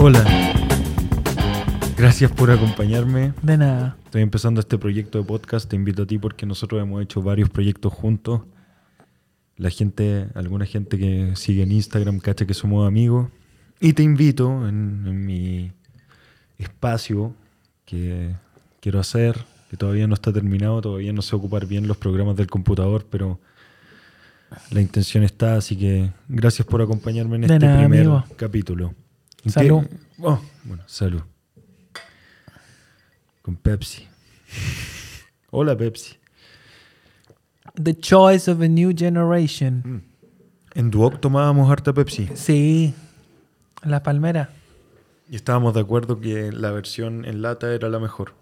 Hola. Gracias por acompañarme. De nada. Estoy empezando este proyecto de podcast. Te invito a ti porque nosotros hemos hecho varios proyectos juntos. La gente, alguna gente que sigue en Instagram, cacha que somos amigos. Y te invito en, en mi espacio que quiero hacer, que todavía no está terminado, todavía no sé ocupar bien los programas del computador, pero la intención está, así que gracias por acompañarme en De este nada, primer amigo. capítulo. ¿En Salud. Oh, bueno, salud. Con Pepsi. Hola Pepsi. The choice of a new generation. En Duoc tomábamos harta Pepsi Sí. La palmera. y estábamos de acuerdo que la versión en lata era la mejor.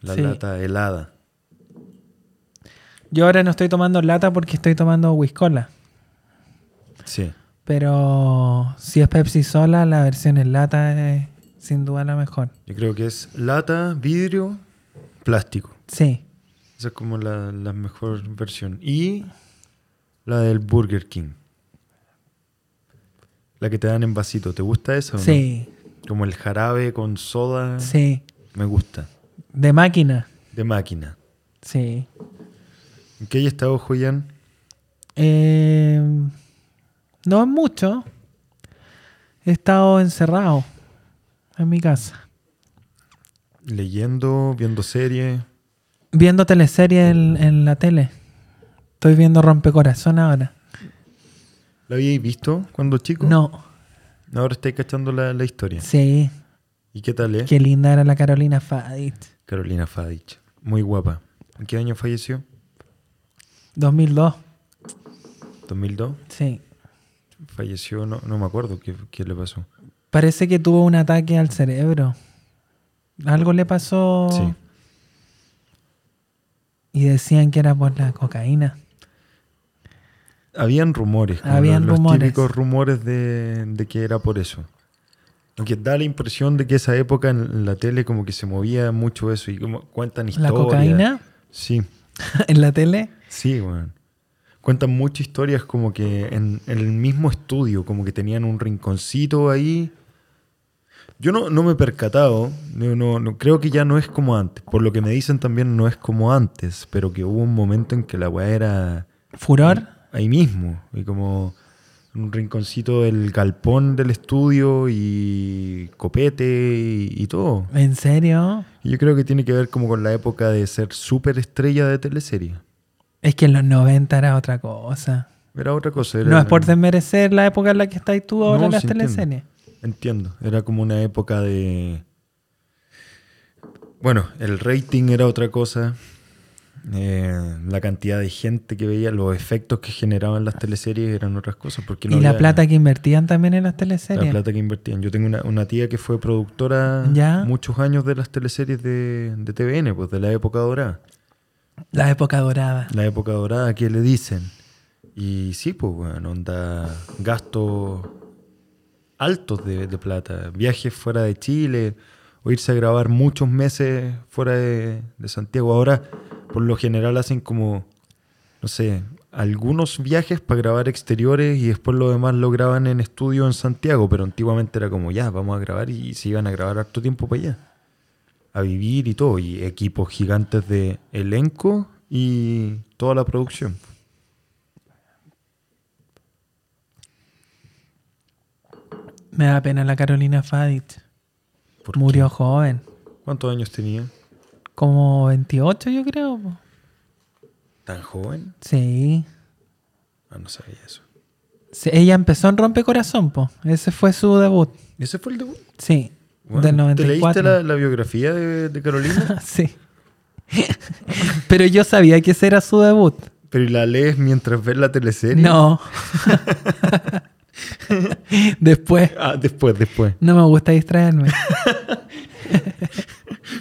La Sí. lata helada. Yo ahora no estoy tomando lata porque estoy tomando Whiskola. Sí. Pero si es Pepsi sola, la versión en lata es sin duda la mejor. Yo creo que es lata, vidrio, plástico. Sí. Esa es como la, la mejor versión. Y la del Burger King. La que te dan en vasito. ¿Te gusta esa o no? Sí. Como el jarabe con soda. Sí. Me gusta. De máquina. De máquina. Sí. ¿En qué hay estado, Joyan? Eh, no es mucho. He estado encerrado en mi casa. Leyendo, viendo series. Viendo teleseries en, en la tele. Estoy viendo Rompecorazón ahora. ¿La habíais visto cuando chico? No. Ahora estáis cachando la, la historia. Sí. ¿Y qué tal es? Qué linda era la Carolina Fadit. Carolina Fadich. Muy guapa. ¿En qué año falleció? 2002. ¿2002? Sí. Falleció, no, no me acuerdo qué, qué le pasó. Parece que tuvo un ataque al cerebro. Algo le pasó. Sí. Y decían que era por la cocaína. Habían rumores. Habían los, los rumores. típicos rumores de, de que era por eso. Aunque da la impresión de que esa época en, la tele como que se movía mucho eso y como cuentan La historias. cocaína Sí, en la tele. sí, weón. Cuentan muchas historias como que en, en el mismo estudio, como que tenían un rinconcito ahí. Yo no, no me he percatado, no, no, no- creo que ya no es como antes. Por lo que me dicen también no es como antes, pero que hubo un momento en que la weá era Furor. ahí mismo, y como un rinconcito del galpón del estudio y copete y, y todo. ¿En serio? Y yo creo que tiene que ver como con la época de ser súper estrella de teleserie. Es que en los 90 era otra cosa. Era otra cosa. Era, No es por desmerecer la época en la que estás tú ahora No, en las sí teleseries. Entiendo, era como una época de... Bueno, el rating era otra cosa. eh, la cantidad de gente que veía, los efectos que generaban las teleseries eran otras cosas. Porque no y la plata que invertían también en las La teleseries. plata que invertían. Yo tengo una, una tía que fue productora Ya. muchos años de las teleseries de, de TVN, pues de la época dorada. La época dorada. La época dorada, ¿qué le dicen? Y sí, pues, bueno, onda gastos altos de, de plata. Viajes fuera de Chile, o irse a grabar muchos meses fuera de, de Santiago. Ahora, por lo general, hacen como, no sé, algunos viajes para grabar exteriores y después lo demás lo graban en estudio en Santiago. Pero antiguamente era como, ya, vamos a grabar y se iban a grabar harto tiempo para allá. A vivir y todo. Y equipos gigantes de elenco y toda la producción. Me da pena la Carolina Fadit. ¿Por Murió qué? joven. ¿Cuántos años tenía? Como 28 yo creo. po. ¿Tan joven? Sí. Ah, no sabía eso. Sí, Ella empezó en Rompecorazón, po. Ese fue su debut. ¿Y ese fue el debut? Sí. Bueno, del ¿Te leíste 94. la, la biografía de, de Carolina? sí. Pero yo sabía que ese era su debut. ¿Pero y la lees mientras ves la teleserie? No. Después. Ah, después, después. No me gusta distraerme.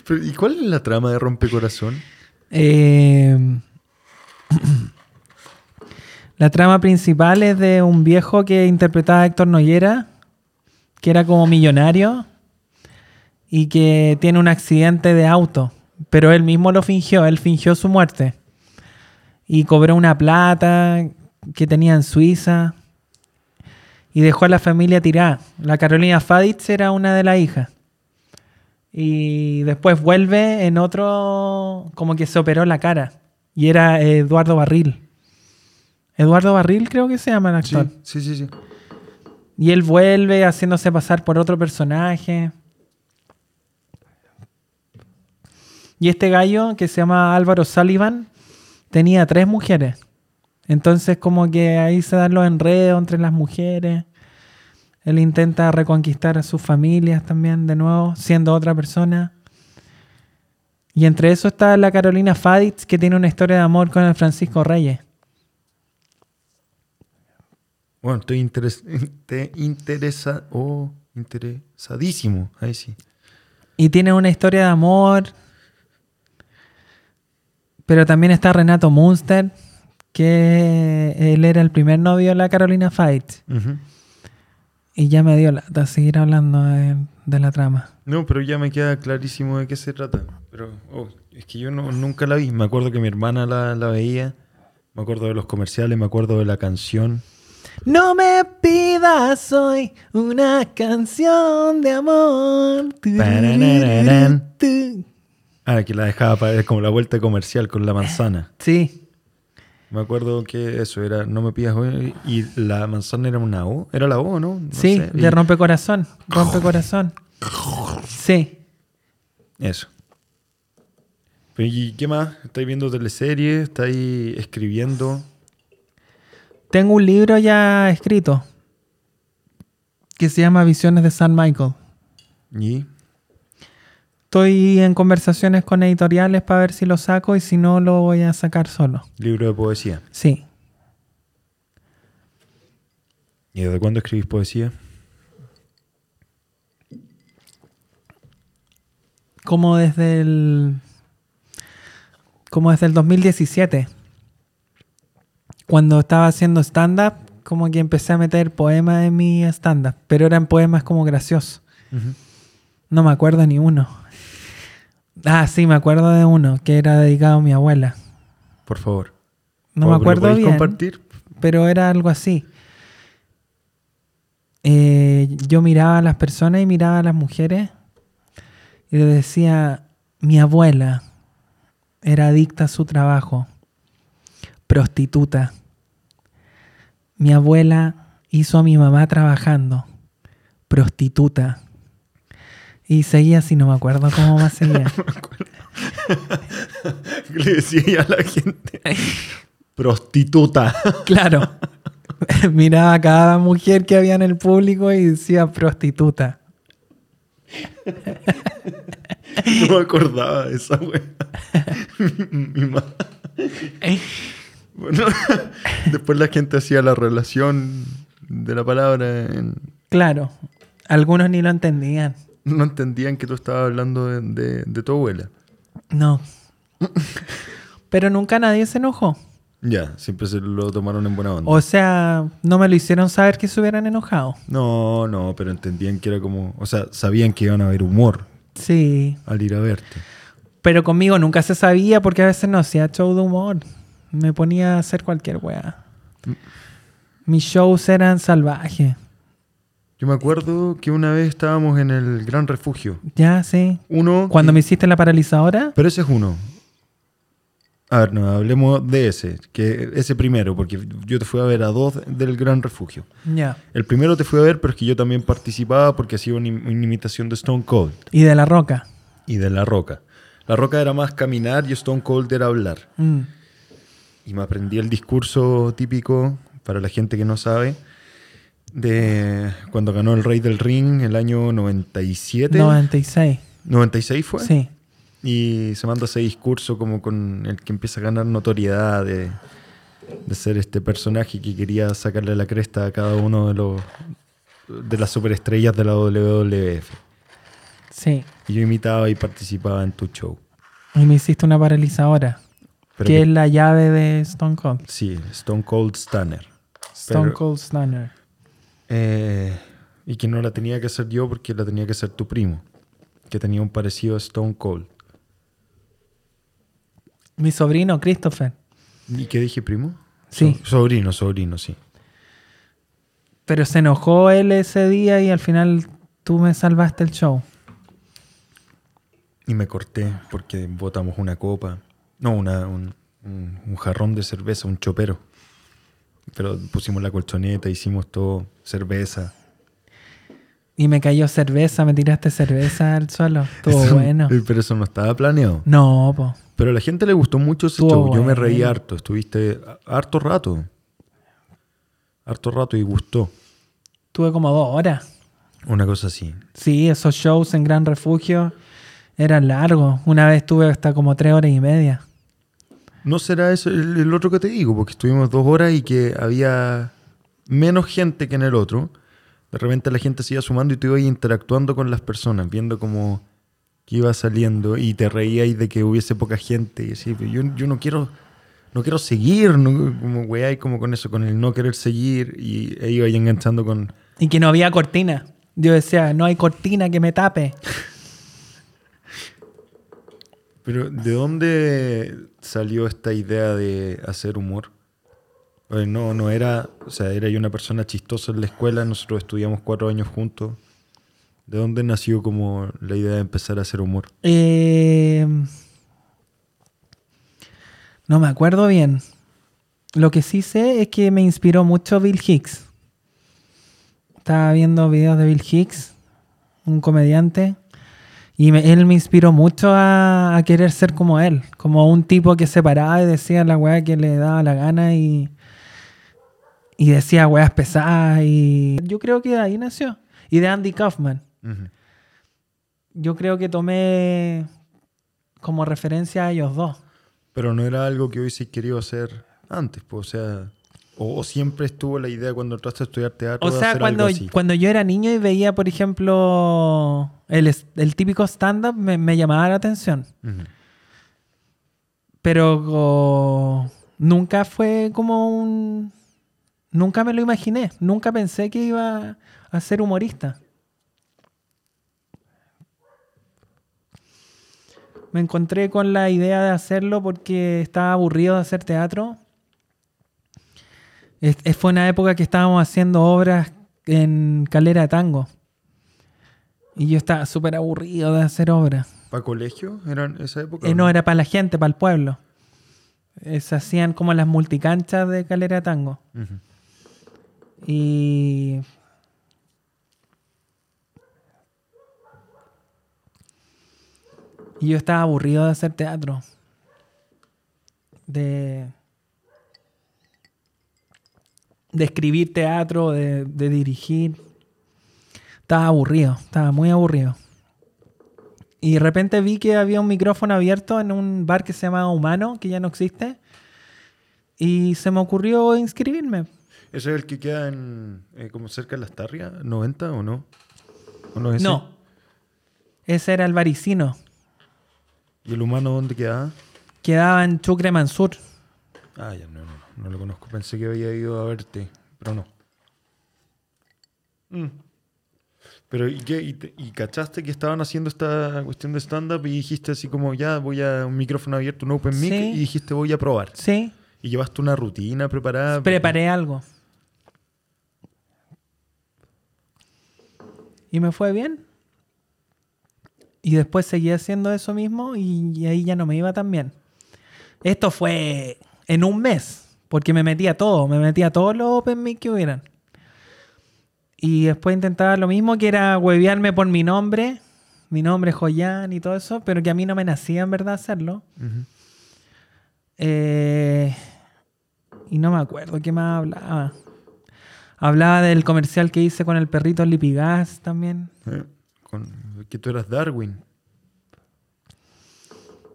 Pero, ¿Y cuál es la trama de Rompecorazón? Eh, la trama principal es de un viejo que interpretaba a Héctor Noyera, que era como millonario y que tiene un accidente de auto, pero él mismo lo fingió, él fingió su muerte y cobró una plata que tenía en Suiza y dejó a la familia tirada. La Carolina Faditz era una de las hijas. Y después vuelve en otro, como que se operó la cara. Y era Eduardo Barril. Eduardo Barril creo que se llama el Sí, actor. sí, sí, sí. Y él vuelve haciéndose pasar por otro personaje. Y este gallo, que se llama Álvaro Sullivan, tenía tres mujeres. Entonces como que ahí se dan los enredos entre las mujeres. Él intenta reconquistar a sus familias también de nuevo, siendo otra persona. Y entre eso está la Carolina Faditz, que tiene una historia de amor con el Francisco Reyes. Bueno, estoy interes te interesa oh, interesadísimo. Ahí sí. Y tiene una historia de amor. Pero también está Renato Munster, que él era el primer novio de la Carolina Fight. Y ya me dio lata seguir hablando de, de la trama. No, pero ya me queda clarísimo de qué se trata. Pero oh, es que yo no, nunca la vi. Me acuerdo que mi hermana la, la veía. Me acuerdo de los comerciales, me acuerdo de la canción. No me pidas hoy una canción de amor. Pararararán. Ah, que la dejaba para como la vuelta comercial con la manzana. Sí, Me acuerdo que eso era No me pidas hoy. Y la manzana era una O. ¿Era la O, no? No sí, sé. de Y- rompecorazón. Rompecorazón. Sí. Eso. ¿Y qué más? ¿Estáis viendo teleseries? ¿Estáis escribiendo? Tengo un libro ya escrito que se llama Visiones de San Michael. ¿Y? Estoy en conversaciones con editoriales para ver si lo saco y si no lo voy a sacar solo. Libro de poesía. Sí. ¿Y desde cuándo escribís poesía? Como desde el. Como desde el 2017. Cuando estaba haciendo stand-up, como que empecé a meter poemas en mi stand-up. Pero eran poemas como graciosos. No me acuerdo ni uno. Ah, sí, me acuerdo de uno que era dedicado a mi abuela. Por favor. No me ¿Lo acuerdo bien. compartir? pero era algo así. Eh, yo miraba a las personas y miraba a las mujeres y les decía, mi abuela era adicta a su trabajo, prostituta. Mi abuela hizo a mi mamá trabajando, prostituta. Y seguía así, no me acuerdo cómo más seguía. Le decía a la gente. Prostituta. Claro. Miraba a cada mujer que había en el público y decía prostituta. No me acordaba de esa wea. Mi ma- Bueno, después la gente hacía la relación de la palabra. en- Claro. Algunos ni lo entendían. No entendían que tú estabas hablando de, de- de tu abuela. No. Pero nunca nadie se enojó. Ya, siempre se lo tomaron en buena onda. O sea, no me lo hicieron saber que se hubieran enojado. No, no, pero entendían que era como. O sea, sabían que iban a haber humor Sí. al ir a verte. Pero conmigo nunca se sabía porque a veces no hacía show de humor. Me ponía a hacer cualquier weá. Mis shows eran salvajes. Yo me acuerdo que una vez estábamos en el Gran Refugio. Ya, sí. Uno. Cuando me hiciste la paralizadora, Pero ese es uno. A ver, no, hablemos de ese, que ese primero, porque yo te fui a ver a dos del Gran Refugio. ya. El primero te fui a ver, pero es que yo también participaba porque hacía una, una imitación de Stone Cold Y de la roca. y de La Roca. La Roca era más caminar y Stone Cold era hablar. Mm. Y me aprendí el discurso típico, para la gente que no sabe, de cuando ganó el Rey del Ring el año 97. 96. ¿96 fue? Sí. Y se manda ese discurso como con el que empieza a ganar notoriedad de, de ser este personaje que quería sacarle la cresta a cada uno de los de las superestrellas de la WWF. Sí. Y yo imitaba y participaba en tu show. Y me hiciste una paralizadora. Pero que que- es la llave de Stone Cold. Sí, Stone Cold Stunner. Stone Pero- Cold Stunner. Eh, y que no la tenía que hacer yo porque la tenía que hacer tu primo, que tenía un parecido a Stone Cold. Mi sobrino, Christopher. ¿Y qué dije, primo? Sí. So- sobrino, sobrino, sí. Pero se enojó él ese día y al final tú me salvaste el show. Y me corté porque botamos una copa. No, una, un, un- un jarrón de cerveza, un chopero. Pero pusimos la colchoneta, hicimos todo, cerveza. Y me cayó cerveza, me tiraste cerveza al suelo. Estuvo Eso- bueno. eh, Pero eso no estaba planeado. No, po. Pero a la gente le gustó mucho ese Estuvo show. Yo me reí harto. Estuviste harto rato. Harto rato y gustó. Tuve como dos horas. Una cosa así. Sí, esos shows en Gran Refugio eran largos. Una vez tuve hasta como tres horas y media. No será eso el, el otro que te digo, porque estuvimos dos horas y que había menos gente que en el otro. De repente la gente se iba sumando y tú ibas interactuando con las personas, viendo cómo que iba saliendo y te reías de que hubiese poca gente. Y así, yo, yo no quiero no quiero seguir, no, como weá, y como con eso, con el no querer seguir y e iba ahí enganchando con... Y que no había cortina. Yo decía, no hay cortina que me tape. Pero ¿de dónde salió esta idea de hacer humor? Eh, No, no era, o sea, era yo una persona chistosa en la escuela, nosotros estudiamos cuatro años juntos. ¿De dónde nació como la idea de empezar a hacer humor? Eh, no me acuerdo bien. Lo que sí sé es que me inspiró mucho Bill Hicks. Estaba viendo videos de Bill Hicks, un comediante, y me- él me inspiró mucho a, a querer ser como él, como un tipo que se paraba y decía la weá que le daba la gana y, y decía weas pesadas. Y yo creo que de ahí nació. Y de Andy Kaufman yo creo que tomé como referencia a ellos dos. Pero no era algo que hubiese querido hacer antes, pues, o sea, o, o siempre estuvo la idea cuando entraste a estudiar teatro O de sea, hacer cuando, algo así. cuando yo era niño y veía, por ejemplo, el, el típico stand-up, me, me llamaba la atención. Pero oh, nunca fue como un... Nunca me lo imaginé. Nunca pensé que iba a ser humorista. Me encontré con la idea de hacerlo porque estaba aburrido de hacer teatro. Es- es- fue una época que estábamos haciendo obras en Calera de Tango. Y yo estaba súper aburrido de hacer obras. ¿Para colegio? ¿Eran esa época? Eh, no, era para la gente, para el pueblo. Eh, se hacían como las multicanchas de Calera Tango. Y. Y yo estaba aburrido de hacer teatro. De. De escribir teatro, de, de dirigir. Estaba aburrido, estaba muy aburrido. Y de repente vi que había un micrófono abierto en un bar que se llama Humano, que ya no existe. Y se me ocurrió inscribirme. ¿Ese es el que queda en, eh, como cerca de las Tarrias? ¿90 o no? ¿O no es ese? No. Ese era el varicino. ¿Y el humano dónde quedaba? Quedaba en Chucre Mansur. Ah, ya, no, no, no, no lo conozco. Pensé que había ido a verte, pero no. Mm. Pero, ¿y qué? ¿Y, te- y cachaste que estaban haciendo esta cuestión de stand-up y dijiste así como, ya, voy a un micrófono abierto, un open mic, Sí. y dijiste, voy a probar? Sí. ¿Y llevaste una rutina preparada? Preparé algo. Y me fue bien. Y después seguí haciendo eso mismo y, ahí ya no me iba tan bien. Esto fue en un mes, porque me metía a todo, me metía a todos los open mic que hubieran. Y después intentaba lo mismo, que era huevearme por mi nombre, mi nombre Joyan y todo eso, pero que a mí no me nacía en verdad hacerlo. Eh, y no me acuerdo qué más hablaba. Hablaba del comercial que hice con el perrito Lipigas también. Eh, con, que tú eras Darwin.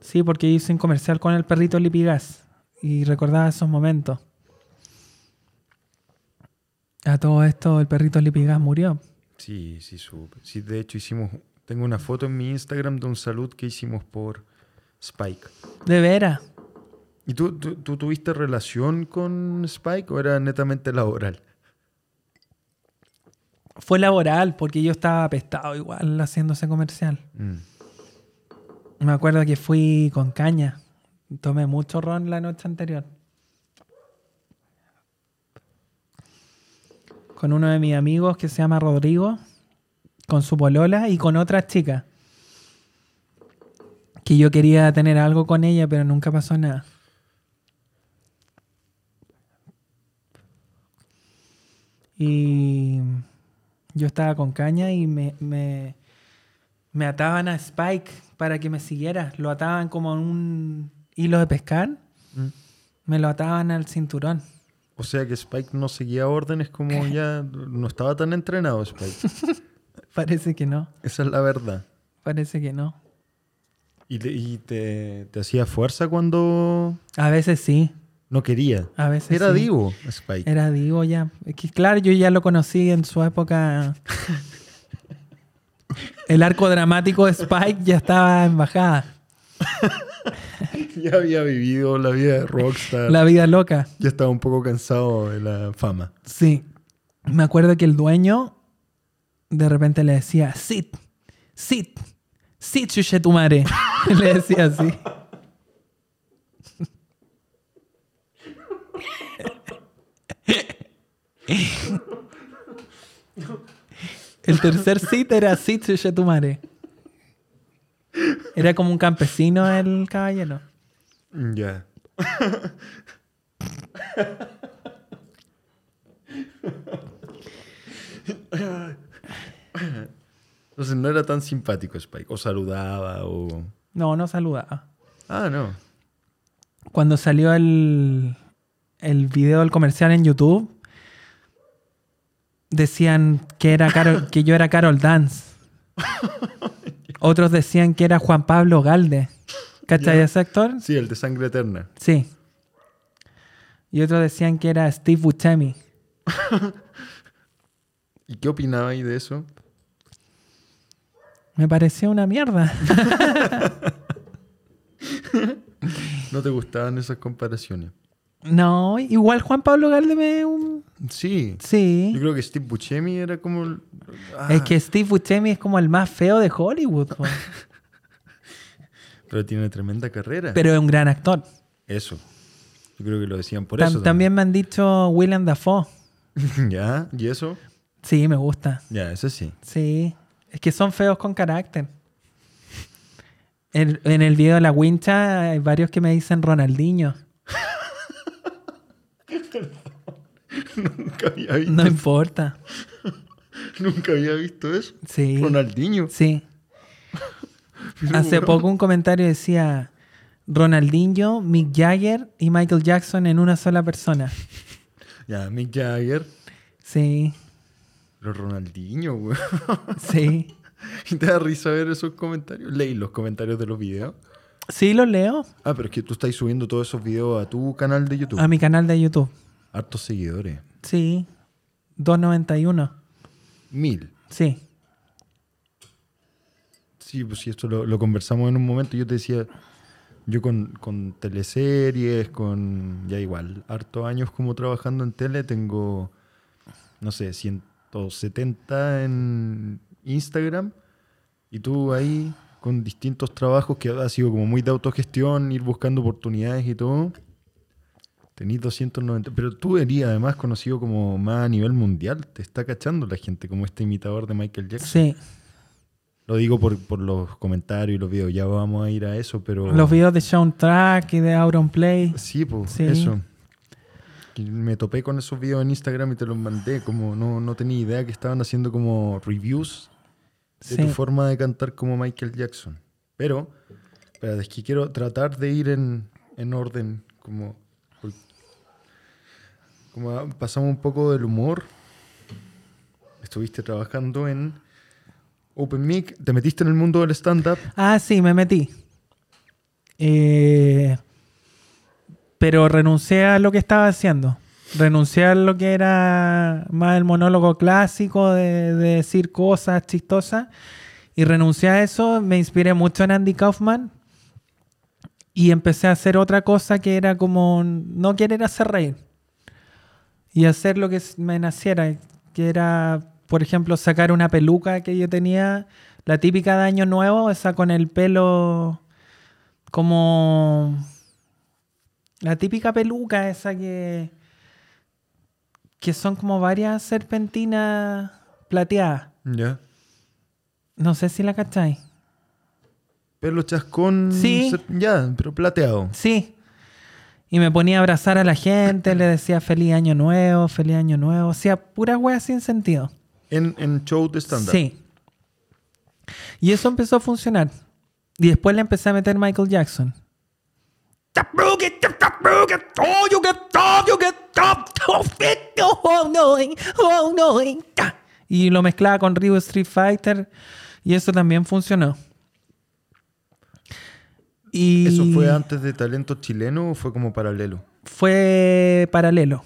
Sí, porque hice un comercial con el perrito Lipigas. Y recordaba esos momentos. A todo esto, el perrito Lipigas murió. Sí, sí, supe. Sí, de hecho hicimos, tengo una foto en mi Instagram de un salud que hicimos por Spike. De veras. ¿Y tú, tú, tú tuviste relación con Spike o era netamente laboral? Fue laboral porque yo estaba apestado igual haciendo ese comercial. Mm. Me acuerdo que fui con caña. Tomé mucho ron la noche anterior. Con uno de mis amigos que se llama Rodrigo, con su polola y con otra chica. Que yo quería tener algo con ella, pero nunca pasó nada. Y yo estaba con caña y me, me, me ataban a Spike para que me siguiera. Lo ataban como en un hilo de pescar. Mm. Me lo ataban al cinturón. O sea que Spike no seguía órdenes como ya no estaba tan entrenado Spike. Parece que no. Esa es la verdad. Parece que no. ¿Y, te, y te- te hacía fuerza cuando A veces sí. no quería? A veces Era sí. divo Spike. Era Divo ya. Es que, claro, yo ya lo conocí en su época. El arco dramático de Spike ya estaba en bajada. ya había vivido la vida de Rockstar. La vida loca. Ya estaba un poco cansado de la fama. Sí. Me acuerdo que el dueño de repente le decía, sit, sit, sit, chuche tu madre. le decía así. El tercer sit era sit, chuche tu madre. Era como un campesino el caballero. Ya. Entonces no era tan simpático Spike. O saludaba o... No, no saludaba. Ah, no. cuando salió el, el video del comercial en YouTube, decían que, era Carol- que yo era Carol Dance. Otros decían que era Juan Pablo Galde. ¿Cachai ese actor? Sí, el de Sangre Eterna. Sí. Y otros decían que era Steve Buscemi. ¿Y qué opinabais de eso? Me parecía una mierda. ¿No te gustaban esas comparaciones? No, igual Juan Pablo Galde me... un- Sí. Sí. Yo creo que Steve Buscemi era como... el- Ah, Es que Steve Buscemi es como el más feo de Hollywood. Pero tiene tremenda carrera. Pero es un gran actor. Eso. Yo creo que lo decían por Tam- eso. también me han dicho Willem Dafoe. ¿Ya? ¿Y eso? Sí, me gusta. Ya, ese sí. Sí. Es que son feos con carácter. En, en el video de la wincha hay varios que me dicen Ronaldinho. Nunca había visto, No importa. nunca había visto eso. Sí. Ronaldinho. Sí. Hace poco un comentario decía Ronaldinho, Mick Jagger y Michael Jackson en una sola persona. Ya, Mick Jagger. Sí, Los Ronaldinho, güey. sí. ¿Y te da risa ver esos comentarios? Leí los comentarios de los videos. Sí, lo leo Ah, pero es que tú estás subiendo todos esos videos a tu canal de YouTube. a mi canal de YouTube. Hartos seguidores. Sí, 291. Mil. Sí. Sí, pues sí, esto lo, lo conversamos en un momento. Yo te decía, yo con, con teleseries, con ya igual, hartos años como trabajando en tele, tengo, no sé, 170 en Instagram. Y tú ahí con distintos trabajos que ha sido como muy de autogestión, ir buscando oportunidades y todo. Tenís 290. Pero tú eres además conocido como más a nivel mundial. Te está cachando la gente como este imitador de Michael Jackson. Sí. Lo digo por, por los comentarios y los videos. Ya vamos a ir a eso, pero. Los videos de Soundtrack y de Auron Play. Sí, pues, Sí. eso. Y me topé con esos videos en Instagram y te los mandé. Como no, no tenía idea que estaban haciendo como reviews de Sí. tu forma de cantar como Michael Jackson. Pero, espera, es que quiero tratar de ir en, en orden. Como, como a- pasamos un poco del humor. Estuviste trabajando en Open Mic. Te metiste en el mundo del stand-up. Ah, sí, me metí. Eh, pero renuncié a lo que estaba haciendo. Renuncié a lo que era más el monólogo clásico de decir cosas chistosas. Y renuncié a eso. Me inspiré mucho en Andy Kaufman. Y empecé a hacer otra cosa que era como no querer hacer reír. Y hacer lo que me naciera. Que era, por ejemplo, sacar una peluca que yo tenía. La típica de Año Nuevo, esa con el pelo como... La típica peluca esa que... que son como varias serpentinas plateadas. Ya. No sé si la cacháis. Pelo chascón. Sí. Ya, pero plateado. Sí. Y me ponía a abrazar a la gente, le decía feliz año nuevo, feliz año nuevo. O sea, pura wea sin sentido. En, en show de stand-up. Sí. Y eso empezó a funcionar. Y después le empecé a meter Michael Jackson. Y lo mezclaba con Ryu Street Fighter. Y eso también funcionó. Y ¿Eso fue antes de talento chileno o fue como paralelo? fue paralelo.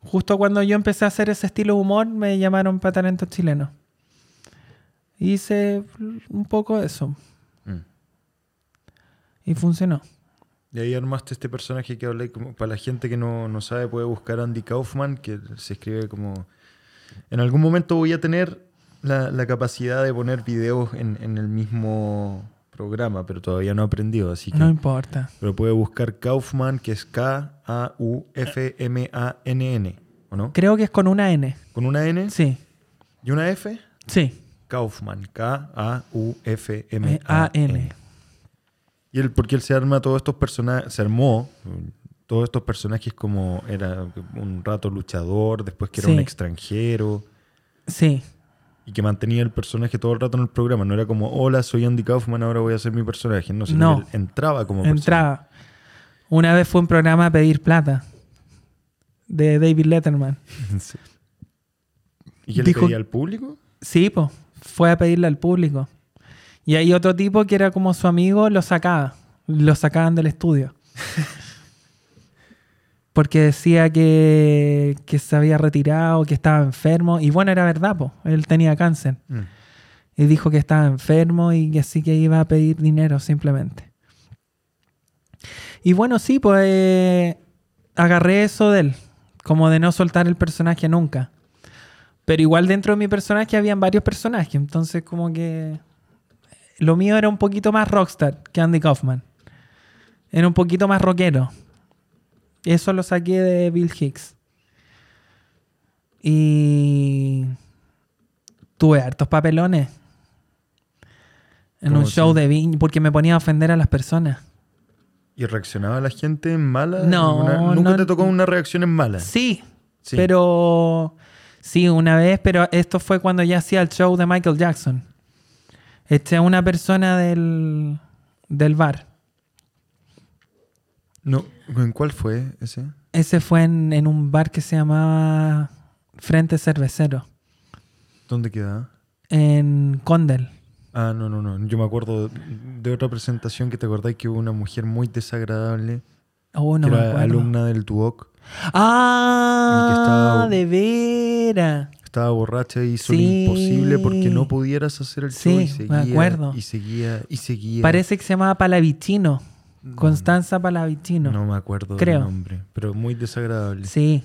Justo cuando yo empecé a hacer ese estilo de humor, me llamaron para talento chileno. Hice un poco eso. Mm. Y funcionó. Y ahí armaste este personaje que hablé, como para la gente que no, no sabe, puede buscar a Andy Kaufman, que se escribe como... En algún momento voy a tener la, la capacidad de poner videos en, en el mismo programa, pero todavía no he aprendido, así que... No importa. Pero puede buscar Kaufman, que es K-A-U-F-M-A-N-N, ¿o no? Creo que es con una N. ¿Con una N Sí, y una F? sí. Kaufman, K-A-U-F-M-A-N. Eh, A-N. Y él, porque él se arma todos estos personajes, se armó mm, todos estos personajes como era un rato luchador, después que era Sí. un extranjero, Sí, y que mantenía el personaje todo el rato en el programa. No era como, hola, soy Andy Kaufman, ahora voy a ser mi personaje. No, sino No. que él entraba como personaje. entraba. Una vez fue un programa a pedir plata de David Letterman. Sí. ¿Y qué Dijo- le pedía al público? Sí, pues, fue a pedirle al público. Y hay otro tipo que era como su amigo, lo sacaba. Lo sacaban del estudio. Porque decía que, que se había retirado, que estaba enfermo. Y bueno, era verdad, pues. Él tenía cáncer. Mm. Y dijo que estaba enfermo y que así que iba a pedir dinero simplemente. Y bueno, sí, pues eh, agarré eso de él. Como de no soltar el personaje nunca. Pero igual dentro de mi personaje habían varios personajes. Entonces como que... Lo mío era un poquito más rockstar que Andy Kaufman. Era un poquito más rockero. Eso lo saqué de Bill Hicks. Y... Tuve hartos papelones. En un ¿Cómo show de viña. Porque me ponía a ofender a las personas. ¿Y reaccionaba la gente en mala? No, ¿Alguna- ¿Nunca no- te tocó una reacción en mala? Sí, Sí. pero sí, una vez, pero esto fue cuando ya hacía el show de Michael Jackson. Este una persona del, del bar. No, ¿En cuál fue ese? Ese fue en, en un bar que se llamaba Frente Cervecero, ¿Dónde quedaba? en Condel. Ah, no, no, no. Yo me acuerdo de otra presentación que te acordáis que hubo una mujer muy desagradable Oh, no que me era acuerdo. alumna del Duoc. Ah, que estaba- de veras. Estaba borracha y hizo Sí. lo imposible porque no pudieras hacer el show y seguía. me acuerdo. Y seguía, y seguía. Parece que se llamaba Palavicino. Constanza Palavicino. No me acuerdo Creo. del nombre, pero muy desagradable. Sí.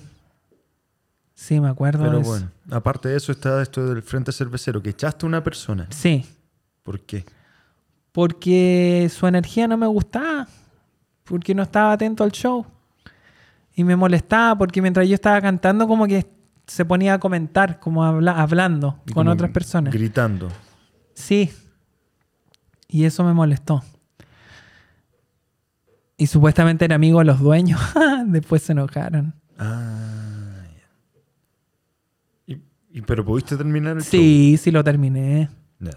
Sí, me acuerdo pero de eso. bueno, aparte de eso está esto del frente cervecero, que echaste a una persona. Sí. ¿Por qué? Porque su energía no me gustaba. Porque no estaba atento al show. Y me molestaba porque mientras yo estaba cantando como que se ponía a comentar, como habla- hablando Y con como otras personas. Gritando. Sí. Y eso me molestó. Y supuestamente era amigo de los dueños. Después se enojaron. Ah, ya. ¿Y, y- pero pudiste terminar el Sí, sí lo terminé. show?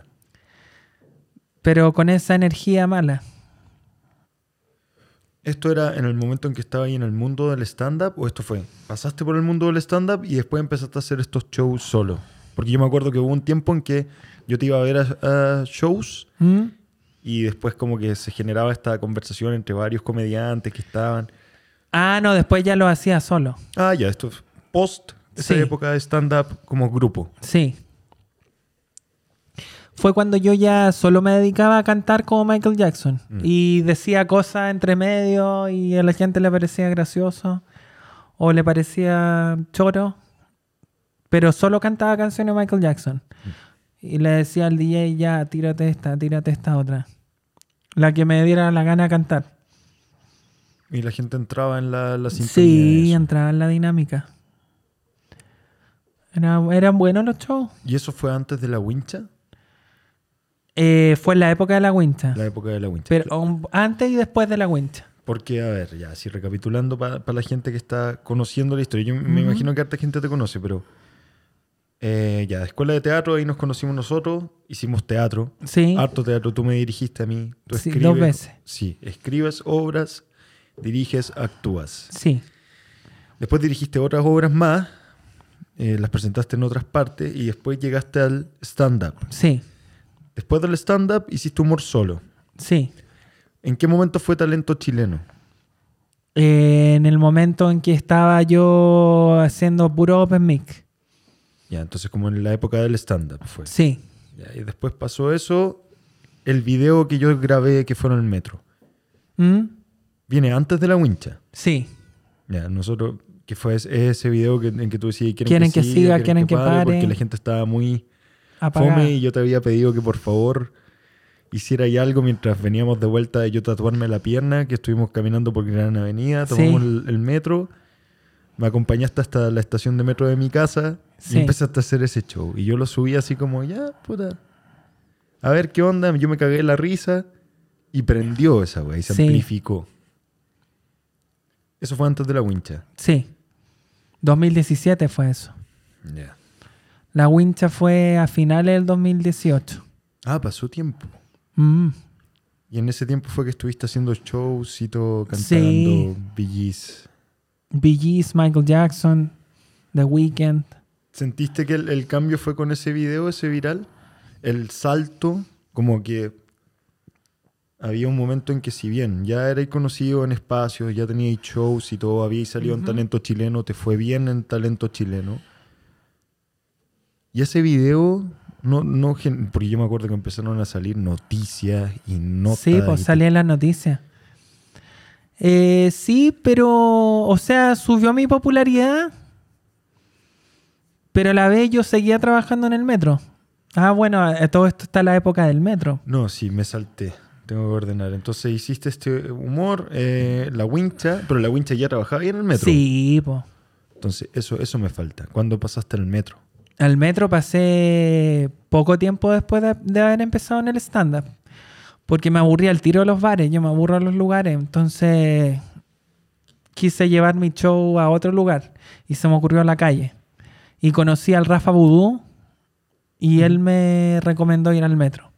Pero con esa energía mala. ¿Esto era en el momento en que estaba ahí en el mundo del stand-up o esto fue? ¿Pasaste por el mundo del stand-up y después empezaste a hacer estos shows solo? Porque yo me acuerdo que hubo un tiempo en que yo te iba a ver a, a shows ¿Mm? Y después como que se generaba esta conversación entre varios comediantes que estaban. Ah, no, después ya lo hacía solo. Ah, ya, esto es post esa Sí. época de stand-up como grupo. Sí. Fue cuando yo ya solo me dedicaba a cantar como Michael Jackson. Mm. Y decía cosas entre medio y a la gente le parecía gracioso o le parecía choro. Pero solo cantaba canciones de Michael Jackson. Y le decía al DJ, ya, tírate esta, tírate esta otra. La que me diera la gana de cantar. Y la gente entraba en la, la sintonía Sí, entraba en la dinámica. Era- eran buenos los shows. ¿Y eso fue antes de la wincha? Eh, fue en la época de la wincha. La época de la wincha. Pero um, antes y después de la wincha. Porque, a ver, ya, así recapitulando para la gente que está conociendo la historia. Yo me imagino que harta gente te conoce, pero. Eh, ya, escuela de teatro, ahí nos conocimos nosotros, hicimos teatro. Sí. Harto teatro, tú me dirigiste a mí. Tú Sí, escribes. dos veces. Sí, escribes obras, diriges, actúas. Sí. Después dirigiste otras obras más, eh, las presentaste en otras partes y después llegaste al stand-up. Sí. Después del stand-up hiciste humor solo. Sí. ¿En qué momento fue talento chileno? Eh, en el momento en que estaba yo haciendo puro open mic. Ya, entonces como en la época del stand-up fue. Sí. Ya, y después pasó eso, el video que yo grabé que fue en el metro. ¿Mm? Viene antes de la wincha. Sí. Ya, nosotros, que fue ese, ese video que, en que tú decías quieren, Quieren que siga, quieren que pare. Porque la gente estaba muy Apagada. fome y yo te había pedido que por favor hiciera ahí algo mientras veníamos de vuelta de yo tatuarme la pierna, que estuvimos caminando por Gran Avenida, tomamos Sí. el, el metro, me acompañaste hasta la estación de metro de mi casa Sí. y empezaste a hacer ese show. Y yo lo subí así como, ya, puta, a ver qué onda, yo me cagué la risa y prendió esa wey, y se Sí. amplificó. Eso fue antes de la wincha. Sí. 2017 fue eso. Ya. La wincha fue a finales del 2018. Ah, pasó tiempo. Mm. Y en ese tiempo fue que estuviste haciendo shows cantando, Sí. Bee Gees, Michael Jackson, The Weeknd. ¿Sentiste que el, el cambio fue con ese video, ese viral? El salto, como que había un momento en que si bien ya erais conocido en espacios, ya teníais shows y todo, habíais salido en Ujú. talento chileno, te fue bien en talento chileno. Y ese video, no, no, porque yo me acuerdo que empezaron a salir noticias y notas. Sí, pues y salía en las noticias. Eh, sí, pero, o sea, subió mi popularidad, pero a la vez yo seguía trabajando en el metro. Ah, bueno, eh, todo esto está en la época del metro. No, sí, me salté. Tengo que ordenar. Entonces hiciste este humor, eh, la wincha, pero la wincha ya trabajaba ahí en el metro. Sí, pues. Entonces, eso, eso me falta. ¿Cuándo pasaste al metro? Al metro pasé poco tiempo después de, de haber empezado en el stand-up. Porque me aburría el tiro de los bares, yo me aburro a los lugares. Entonces quise llevar mi show a otro lugar y se me ocurrió a la calle. Y conocí al Rafa Vudú y él me recomendó ir al metro.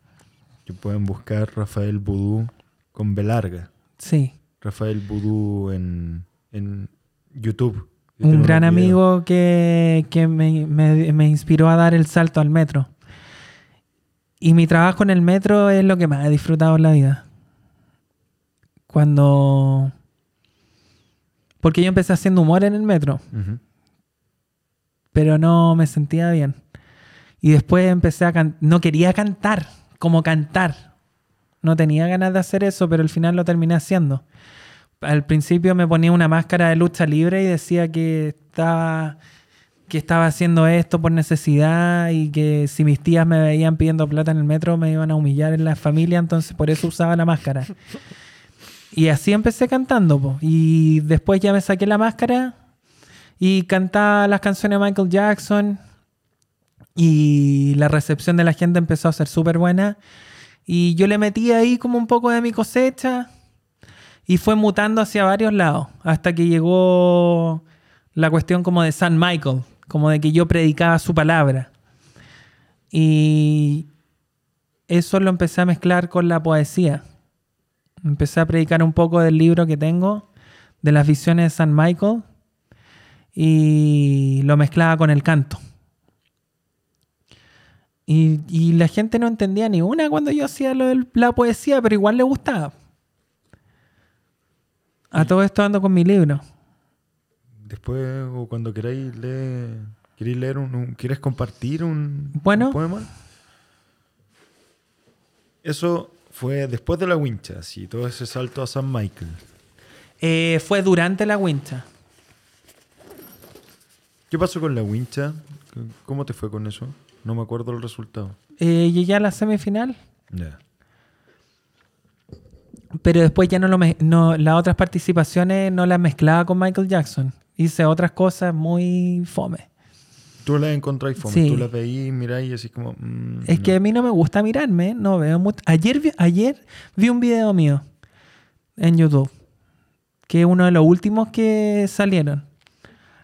Que pueden buscar Rafael Vudú con B larga. Sí, Rafael Vudú en, en YouTube. Tiene un gran amigo que, que me, me- me inspiró a dar el salto al metro. Y mi trabajo en el metro es lo que más he disfrutado en la vida. Cuando... Porque yo empecé haciendo humor en el metro, pero no me sentía bien. Y después empecé a cantar. No quería cantar, como cantar. No tenía ganas de hacer eso, pero al final lo terminé haciendo. Al principio me ponía una máscara de lucha libre y decía que estaba, que estaba haciendo esto por necesidad y que si mis tías me veían pidiendo plata en el metro me iban a humillar en la familia, entonces por eso usaba la máscara. Y así empecé cantando. po. Y después ya me saqué la máscara y cantaba las canciones de Michael Jackson. Y la recepción de la gente empezó a ser súper buena. Y yo le metí ahí como un poco de mi cosecha. Y fue mutando hacia varios lados. Hasta que llegó la cuestión como de San Michael. Como de que yo predicaba su palabra. Y eso lo empecé a mezclar con la poesía. Empecé a predicar un poco del libro que tengo, de las visiones de San Michael, y lo mezclaba con el canto. Y, la gente no entendía ni una cuando yo hacía lo de la poesía, pero igual le gustaba. A todo esto ando con mi libro. Después, o cuando queráis leer, ¿queréis leer un, un- ¿quieres compartir un, Bueno. un poema? Eso fue después de la wincha, sí, todo ese salto a San Michael. Eh, fue durante la wincha. ¿Qué pasó con la wincha? ¿Cómo te fue con eso? No me acuerdo el resultado. Eh, llegué a la semifinal. Ya. Pero después ya no lo me- no, las otras participaciones no las mezclaba con Michael Jackson. Hice otras cosas muy fome. Tú las encontrás fome, Sí. tú las veís, miráis y así como... mm, Es no. que a mí no me gusta mirarme, no veo mucho. Ayer vi, ayer vi un video mío en YouTube, que es uno de los últimos que salieron.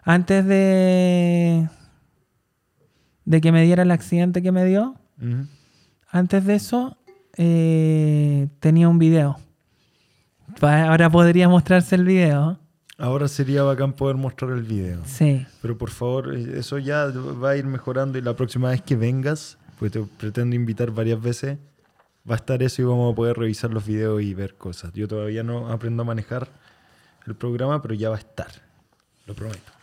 Antes de, de que me diera el accidente que me dio, antes de eso, eh, tenía un video. Ahora podría mostrarse el video. Ahora sería bacán poder mostrar el video. Sí. Pero por favor, eh, eso ya va a ir mejorando y la próxima vez que vengas, pues te pretendo invitar varias veces, va a estar eso y vamos a poder revisar los videos y ver cosas. Yo todavía no aprendo a manejar el programa, pero ya va a estar. Lo prometo.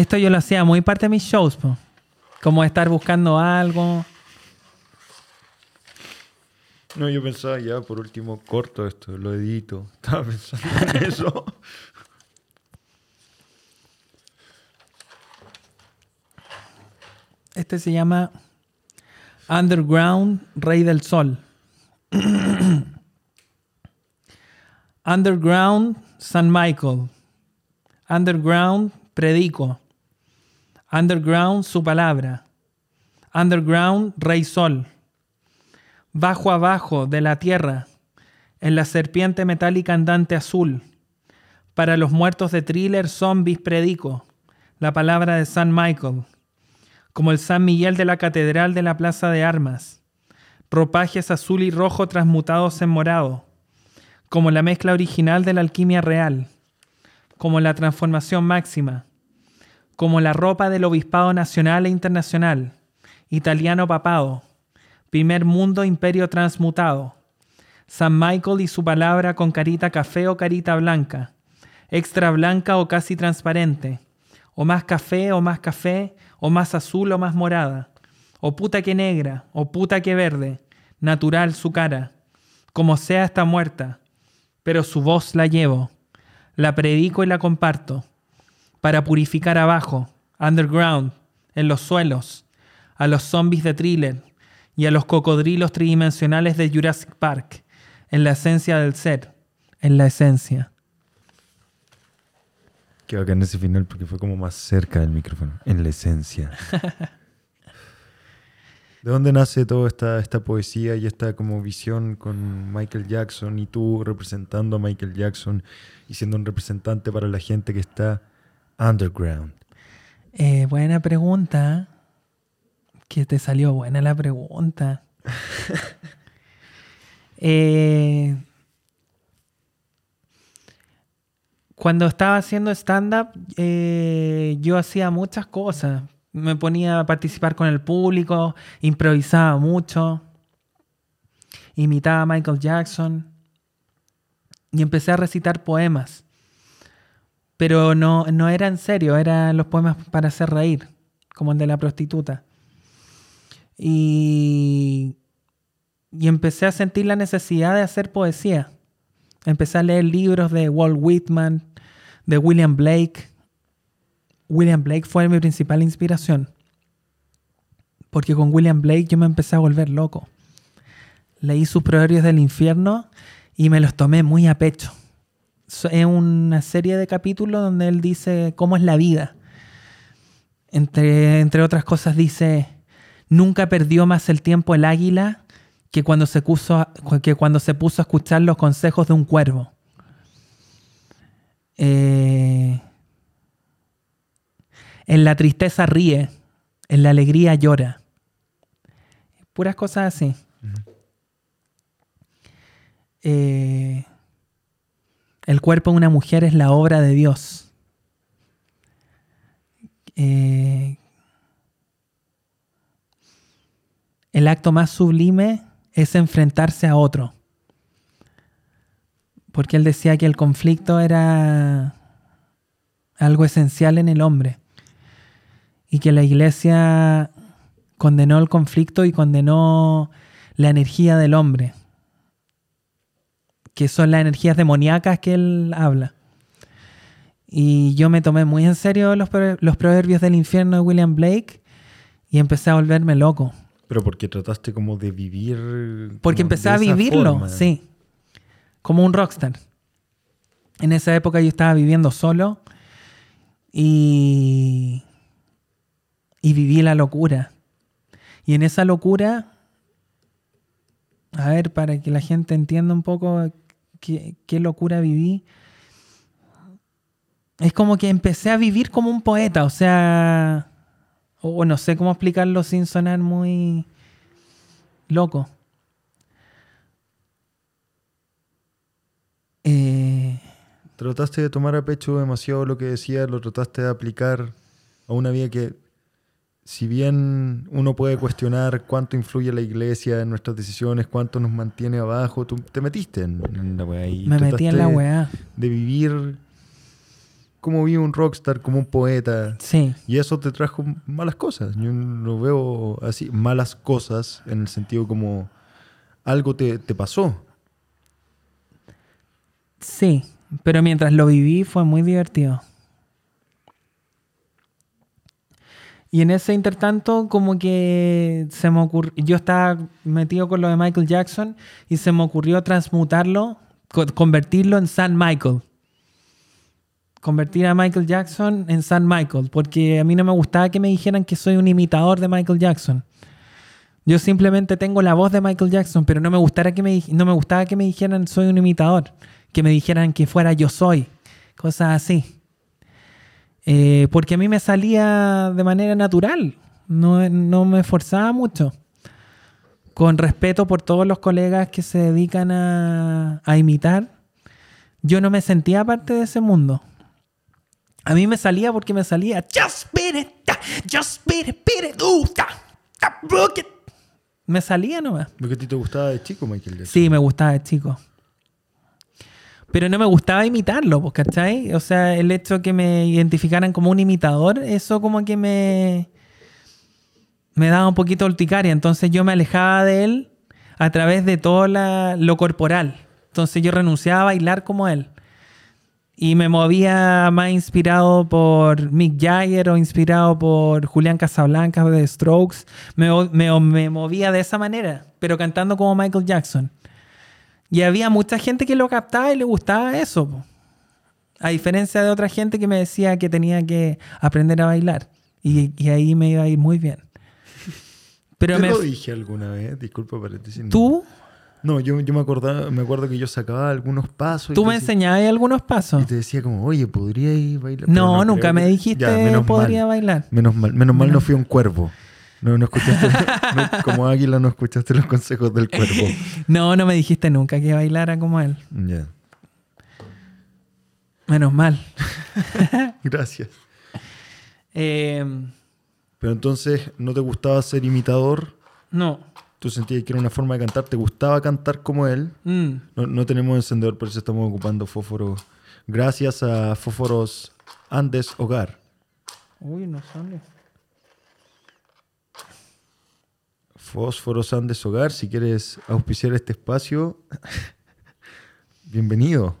Esto yo lo hacía muy parte de mis shows, po. como estar buscando algo. No, yo pensaba ya, por último, corto esto, lo edito. Estaba pensando en eso. Este se llama Underground Rey del Sol. Underground San Michael. Underground Predico. Underground Su Palabra. Underground Rey Sol. Bajo abajo de la tierra, en la serpiente metálica andante azul. Para los muertos de thriller, zombies predico. La palabra de San Michael como el San Miguel de la Catedral de la Plaza de Armas, ropajes azul y rojo transmutados en morado, como la mezcla original de la alquimia real, como la transformación máxima, como la ropa del Obispado Nacional e Internacional, italiano papado, primer mundo imperio transmutado, San Michael y su palabra con carita café o carita blanca, extra blanca o casi transparente, o más café o más café, o más azul o más morada, o puta que negra, o puta que verde, natural su cara, como sea está muerta, pero su voz la llevo, la predico y la comparto, para purificar abajo, underground, en los suelos, a los zombies de thriller y a los cocodrilos tridimensionales de Jurassic Park, en la esencia del ser, en la esencia. Qué bacán ese final porque fue como más cerca del micrófono, en la esencia. ¿De dónde nace toda esta, esta poesía y esta como visión con Michael Jackson y tú representando a Michael Jackson y siendo un representante para la gente que está underground? Eh, buena pregunta. Que te salió buena la pregunta. Eh, cuando estaba haciendo stand-up, eh, yo hacía muchas cosas. Me ponía a participar con el público, improvisaba mucho, imitaba a Michael Jackson y empecé a recitar poemas. Pero no, no era en serio, eran los poemas para hacer reír, como el de la prostituta. Y, y empecé a sentir la necesidad de hacer poesía. Empecé a leer libros de Walt Whitman, de William Blake. William Blake fue mi principal inspiración. Porque con William Blake yo me empecé a volver loco. Leí sus proverbios del infierno y me los tomé muy a pecho. Es una serie de capítulos donde él dice cómo es la vida. Entre, entre otras cosas dice, nunca perdió más el tiempo el águila que cuando, se puso a, que cuando se puso a escuchar los consejos de un cuervo. Eh, en la tristeza ríe, en la alegría llora. Puras cosas así. Eh, el cuerpo de una mujer es la obra de Dios. Eh, el acto más sublime es enfrentarse a otro. Porque él decía que el conflicto era algo esencial en el hombre. Y que la iglesia condenó el conflicto y condenó la energía del hombre. Que son las energías demoníacas que él habla. Y yo me tomé muy en serio los, los proverbios del infierno de William Blake y empecé a volverme loco. Pero porque trataste como de vivir. Porque empecé a vivirlo, forma. sí. Como un rockstar. En esa época yo estaba viviendo solo y, y viví la locura. Y en esa locura, a ver, para que la gente entienda un poco qué, qué locura viví, es como que empecé a vivir como un poeta, o sea, o no sé cómo explicarlo sin sonar muy loco. Eh, Trataste de tomar a pecho demasiado lo que decía, lo trataste de aplicar a una vida que, si bien uno puede cuestionar cuánto influye la iglesia en nuestras decisiones, cuánto nos mantiene abajo, tú te metiste en, en la weá y me metí en la weá. de vivir como vive un rockstar, como un poeta. Sí, Y eso te trajo malas cosas. Yo lo veo así, malas cosas, en el sentido como algo te, te pasó. sí. Pero mientras lo viví fue muy divertido. Y en ese intertanto, como que se me ocurrió. Yo estaba metido con lo de Michael Jackson y se me ocurrió transmutarlo, co- convertirlo en San Michael. Convertir a Michael Jackson en San Michael, porque a mí no me gustaba que me dijeran que soy un imitador de Michael Jackson. Yo simplemente tengo la voz de Michael Jackson, pero no me, gustara que me, no me gustaba que me dijeran soy un imitador, que me dijeran que fuera yo soy, cosas así. Eh, porque a mí me salía de manera natural, no, no me esforzaba mucho. Con respeto por todos los colegas que se dedican a, a imitar, yo no me sentía parte de ese mundo. A mí me salía porque me salía. Just beat it, just beat it, beat it, ooh, da, da, rock it". Me salía nomás. Lo que a ti te gustaba de chico, Michael Jackson. Sí, me gustaba de chico. Pero no me gustaba imitarlo, pues, ¿cachai? O sea, el hecho que me identificaran como un imitador, eso como que me, me daba un poquito urticaria. Entonces yo me alejaba de él a través de todo lo corporal. Entonces yo renunciaba a bailar como él. Y me movía más inspirado por Mick Jagger o inspirado por Julián Casablancas de Strokes. Me- me movía de esa manera, pero cantando como Michael Jackson. Y había mucha gente que lo captaba y le gustaba eso. po. A diferencia de otra gente que me decía que tenía que aprender a bailar. Y, y ahí me iba a ir muy bien. Pero ¿Te me, lo dije alguna vez? Disculpa paréntesis. tú, No, yo, yo me, acordaba, me acuerdo que yo sacaba algunos pasos. tú me decía- enseñabas algunos pasos. Y te decía como, oye, ¿podría ir bailar? No, nunca me dijiste Ya, menos podría mal. bailar. Menos mal, menos mal no fui un cuervo. No, no escuchaste, no- como águila no escuchaste los consejos del cuervo. No, no me dijiste nunca que bailara como él. Ya, Menos mal. gracias. Eh, Pero entonces, ¿no te gustaba ser imitador? no. ¿Tú sentías que era una forma de cantar? ¿Te gustaba cantar como él? Mm. No, no tenemos encendedor, por eso estamos ocupando fósforos. Gracias a Fósforos Andes Hogar. Uy, no sale. Fósforos Andes Hogar, si quieres auspiciar este espacio, bienvenido.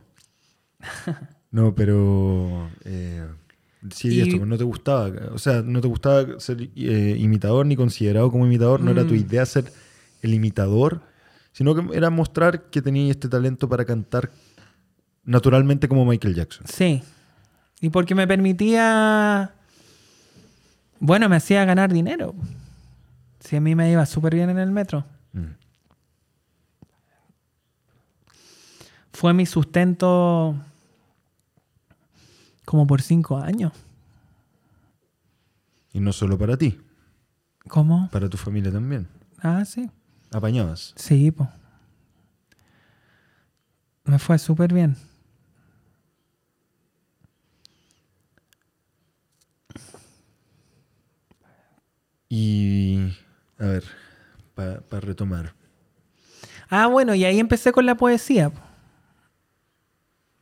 No, pero eh, sí, Y- esto, no te gustaba, o sea, no te gustaba ser eh, imitador ni considerado como imitador, no era tu Mm. idea ser el imitador, sino que era mostrar que tenía este talento para cantar naturalmente como Michael Jackson. Sí. Y porque me permitía. Bueno, me hacía ganar dinero. Si a mí me iba súper bien en el metro. Mm. Fue mi sustento como por cinco años. Y no solo para ti, ¿Cómo? para tu familia también. Ah, sí. Apañabas. Sí, po. Me fue súper bien. Y, a ver, para retomar. Ah, bueno, y ahí empecé con la poesía.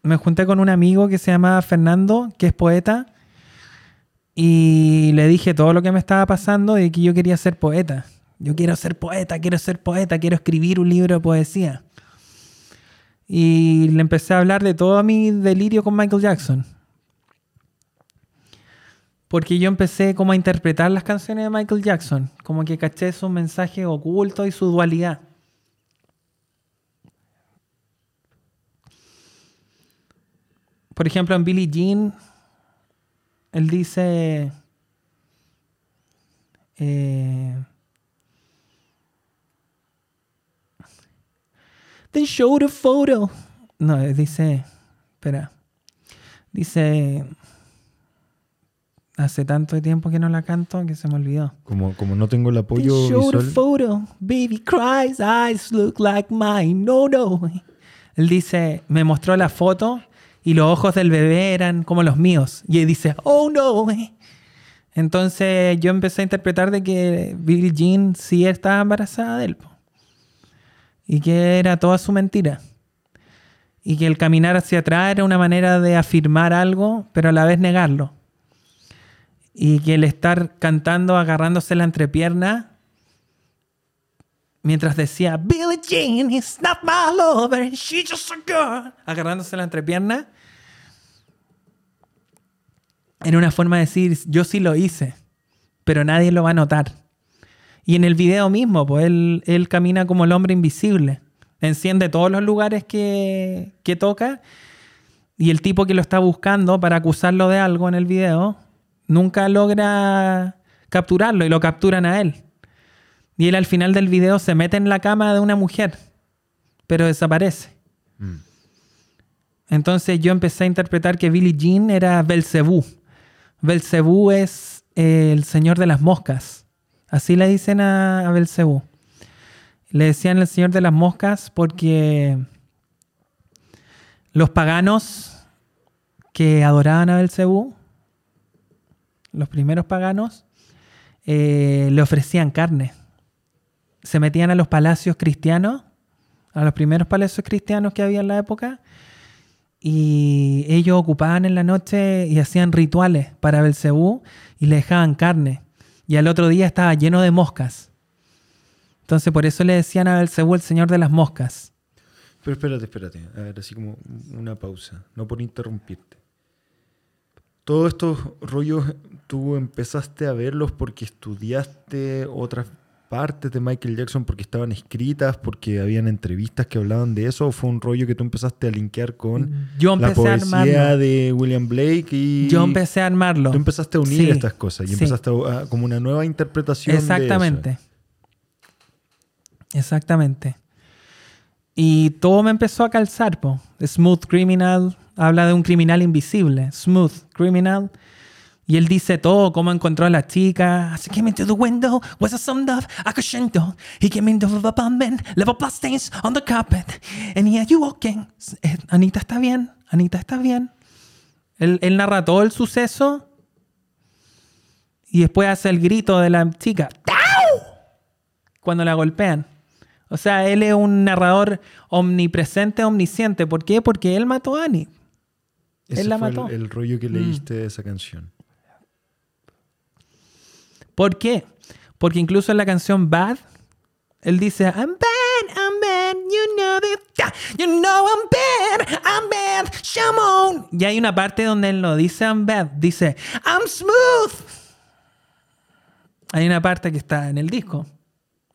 Me junté con un amigo que se llama Fernando, que es poeta, y le dije todo lo que me estaba pasando y que yo quería ser poeta. Yo quiero ser poeta, quiero ser poeta, quiero escribir un libro de poesía. Y le empecé a hablar de todo mi delirio con Michael Jackson. Porque yo empecé como a interpretar las canciones de Michael Jackson, como que caché su mensaje oculto y su dualidad. Por ejemplo, en Billie Jean, él dice... Eh, Then show the photo. No, dice... Espera. Dice... Hace tanto tiempo que no la canto que se me olvidó. Como, como no tengo el apoyo show the visual. photo. Baby cries, eyes look like mine. No, no. Él dice, me mostró la foto y los ojos del bebé eran como los míos. Y él dice, oh no. Entonces yo empecé a interpretar de que Billie Jean sí estaba embarazada de él. Y que era toda su mentira. Y que el caminar hacia atrás era una manera de afirmar algo, pero a la vez negarlo. Y que el estar cantando, agarrándose la entrepierna, mientras decía, Billie Jean is not my lover, she's just a girl, agarrándose la entrepierna, era una forma de decir, yo sí lo hice, pero nadie lo va a notar. Y en el video mismo, pues él, él camina como el hombre invisible, enciende todos los lugares que, que toca, y el tipo que lo está buscando para acusarlo de algo en el video, nunca logra capturarlo y lo capturan a él. Y él al final del video se mete en la cama de una mujer, pero desaparece. Mm. Entonces yo empecé a interpretar que Billie Jean era Belcebú. Belcebú es eh, el señor de las moscas. Así le dicen a, a Belcebú. Le decían el señor de las moscas porque los paganos que adoraban a Belcebú, los primeros paganos, eh, le ofrecían carne. Se metían a los palacios cristianos, a los primeros palacios cristianos que había en la época, y ellos ocupaban en la noche y hacían rituales para Belcebú y le dejaban carne. Y al otro día estaba lleno de moscas. Entonces por eso le decían a Belcebú el señor de las moscas. Pero espérate, espérate. A ver, así como una pausa. No por interrumpirte. Todos estos rollos tú empezaste a verlos porque estudiaste otras partes de Michael Jackson porque estaban escritas, porque habían entrevistas que hablaban de eso, o fue un rollo que tú empezaste a linkear con Yo la poesía de William Blake y Yo empecé a armarlo. tú empezaste a unir Sí, estas cosas y sí. empezaste a, a- como una nueva interpretación de eso. Exactamente. Exactamente. Y todo me empezó a calzar, po. Smooth Criminal habla de un criminal invisible. Smooth Criminal. Y él dice todo, cómo encontró a la chica. As he came into the window, was a of a crescendo. He came into the apartment, level blood stains on the carpet. And walking. Eh, Anita está bien, Anita está bien. Él, él narra todo el suceso y después hace el grito de la chica. ¡Tau! Cuando la golpean. O sea, él es un narrador omnipresente, omnisciente. ¿Por qué? Porque él mató a Annie. Ese Él la fue el- mató. El, rollo que Mm. leíste de esa canción. ¿Por qué? Porque incluso en la canción Bad, él dice, I'm bad, I'm bad, you know that, you know I'm bad, I'm bad, Shamon. Y hay una parte donde él no dice I'm bad, dice I'm smooth. Hay una parte que está en el disco,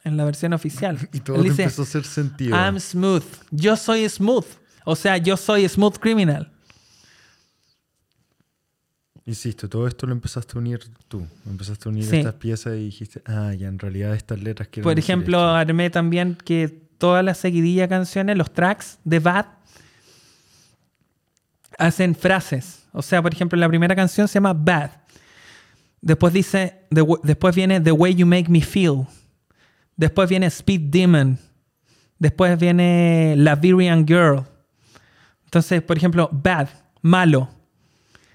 en la versión oficial. Y todo Él dice, empezó a hacer sentido. I'm smooth. Yo soy smooth. O sea, yo soy smooth criminal. Insisto, todo esto lo empezaste a unir tú. Empezaste a unir Sí. estas piezas y dijiste, ah, ya en realidad estas letras quieren Por ejemplo, esto". armé también que todas las seguidillas canciones, los tracks de Bad, hacen frases. O sea, por ejemplo, la primera canción se llama Bad. Después dice, the después viene The Way You Make Me Feel. Después viene Speed Demon. Después viene Laverian Girl. Entonces, por ejemplo, Bad, malo.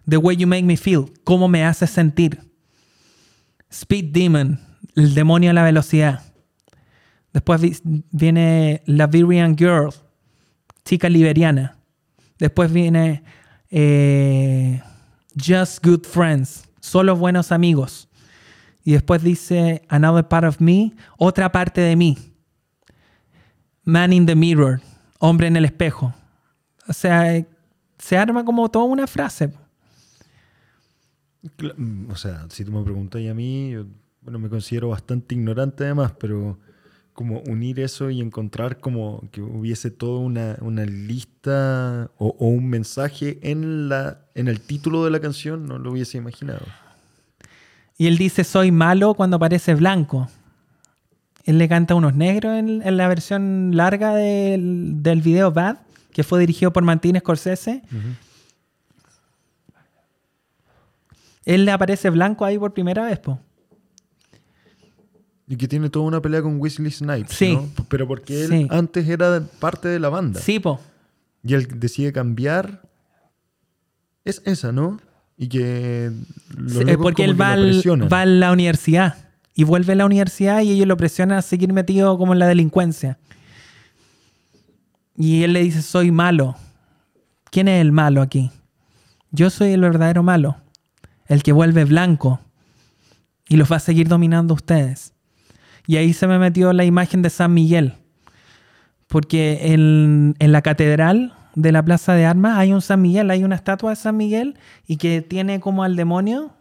The Way You Make Me Feel, cómo me hace sentir. Speed Demon, el demonio a la velocidad. Después vi- viene Liberian Girl, chica liberiana. Después viene eh, Just Good Friends, solo buenos amigos. Y después dice Another Part of Me, otra parte de mí. Man in the Mirror, hombre en el espejo. O sea, eh, se arma como toda una frase. Mm, O sea, si tú me preguntas y a mí, yo, bueno, me considero bastante ignorante además, pero como unir eso y encontrar como que hubiese toda una, una lista o, o un mensaje en, la, en el título de la canción, no lo hubiese imaginado. Y él dice soy malo cuando parece blanco. Él le canta a unos negros en, en la versión larga del, del video Bad, que fue dirigido por Martín Scorsese. Él le aparece blanco ahí por primera vez, po. Y que tiene toda una pelea con Wesley Snipes, Sí. ¿no? Pero porque él Sí. antes era parte de la banda. Sí, po. Y él decide cambiar. Es esa, ¿no? Y que... los Sí, porque él va, al- va a la universidad y vuelve a la universidad y ellos lo presionan a seguir metido como en la delincuencia. Y él le dice, soy malo. ¿Quién es el malo aquí? Yo soy el verdadero malo, el que vuelve blanco y los va a seguir dominando a ustedes. Y ahí se me metió la imagen de San Miguel, porque en, en la catedral de la Plaza de Armas hay un San Miguel, hay una estatua de San Miguel y que tiene como al demonio.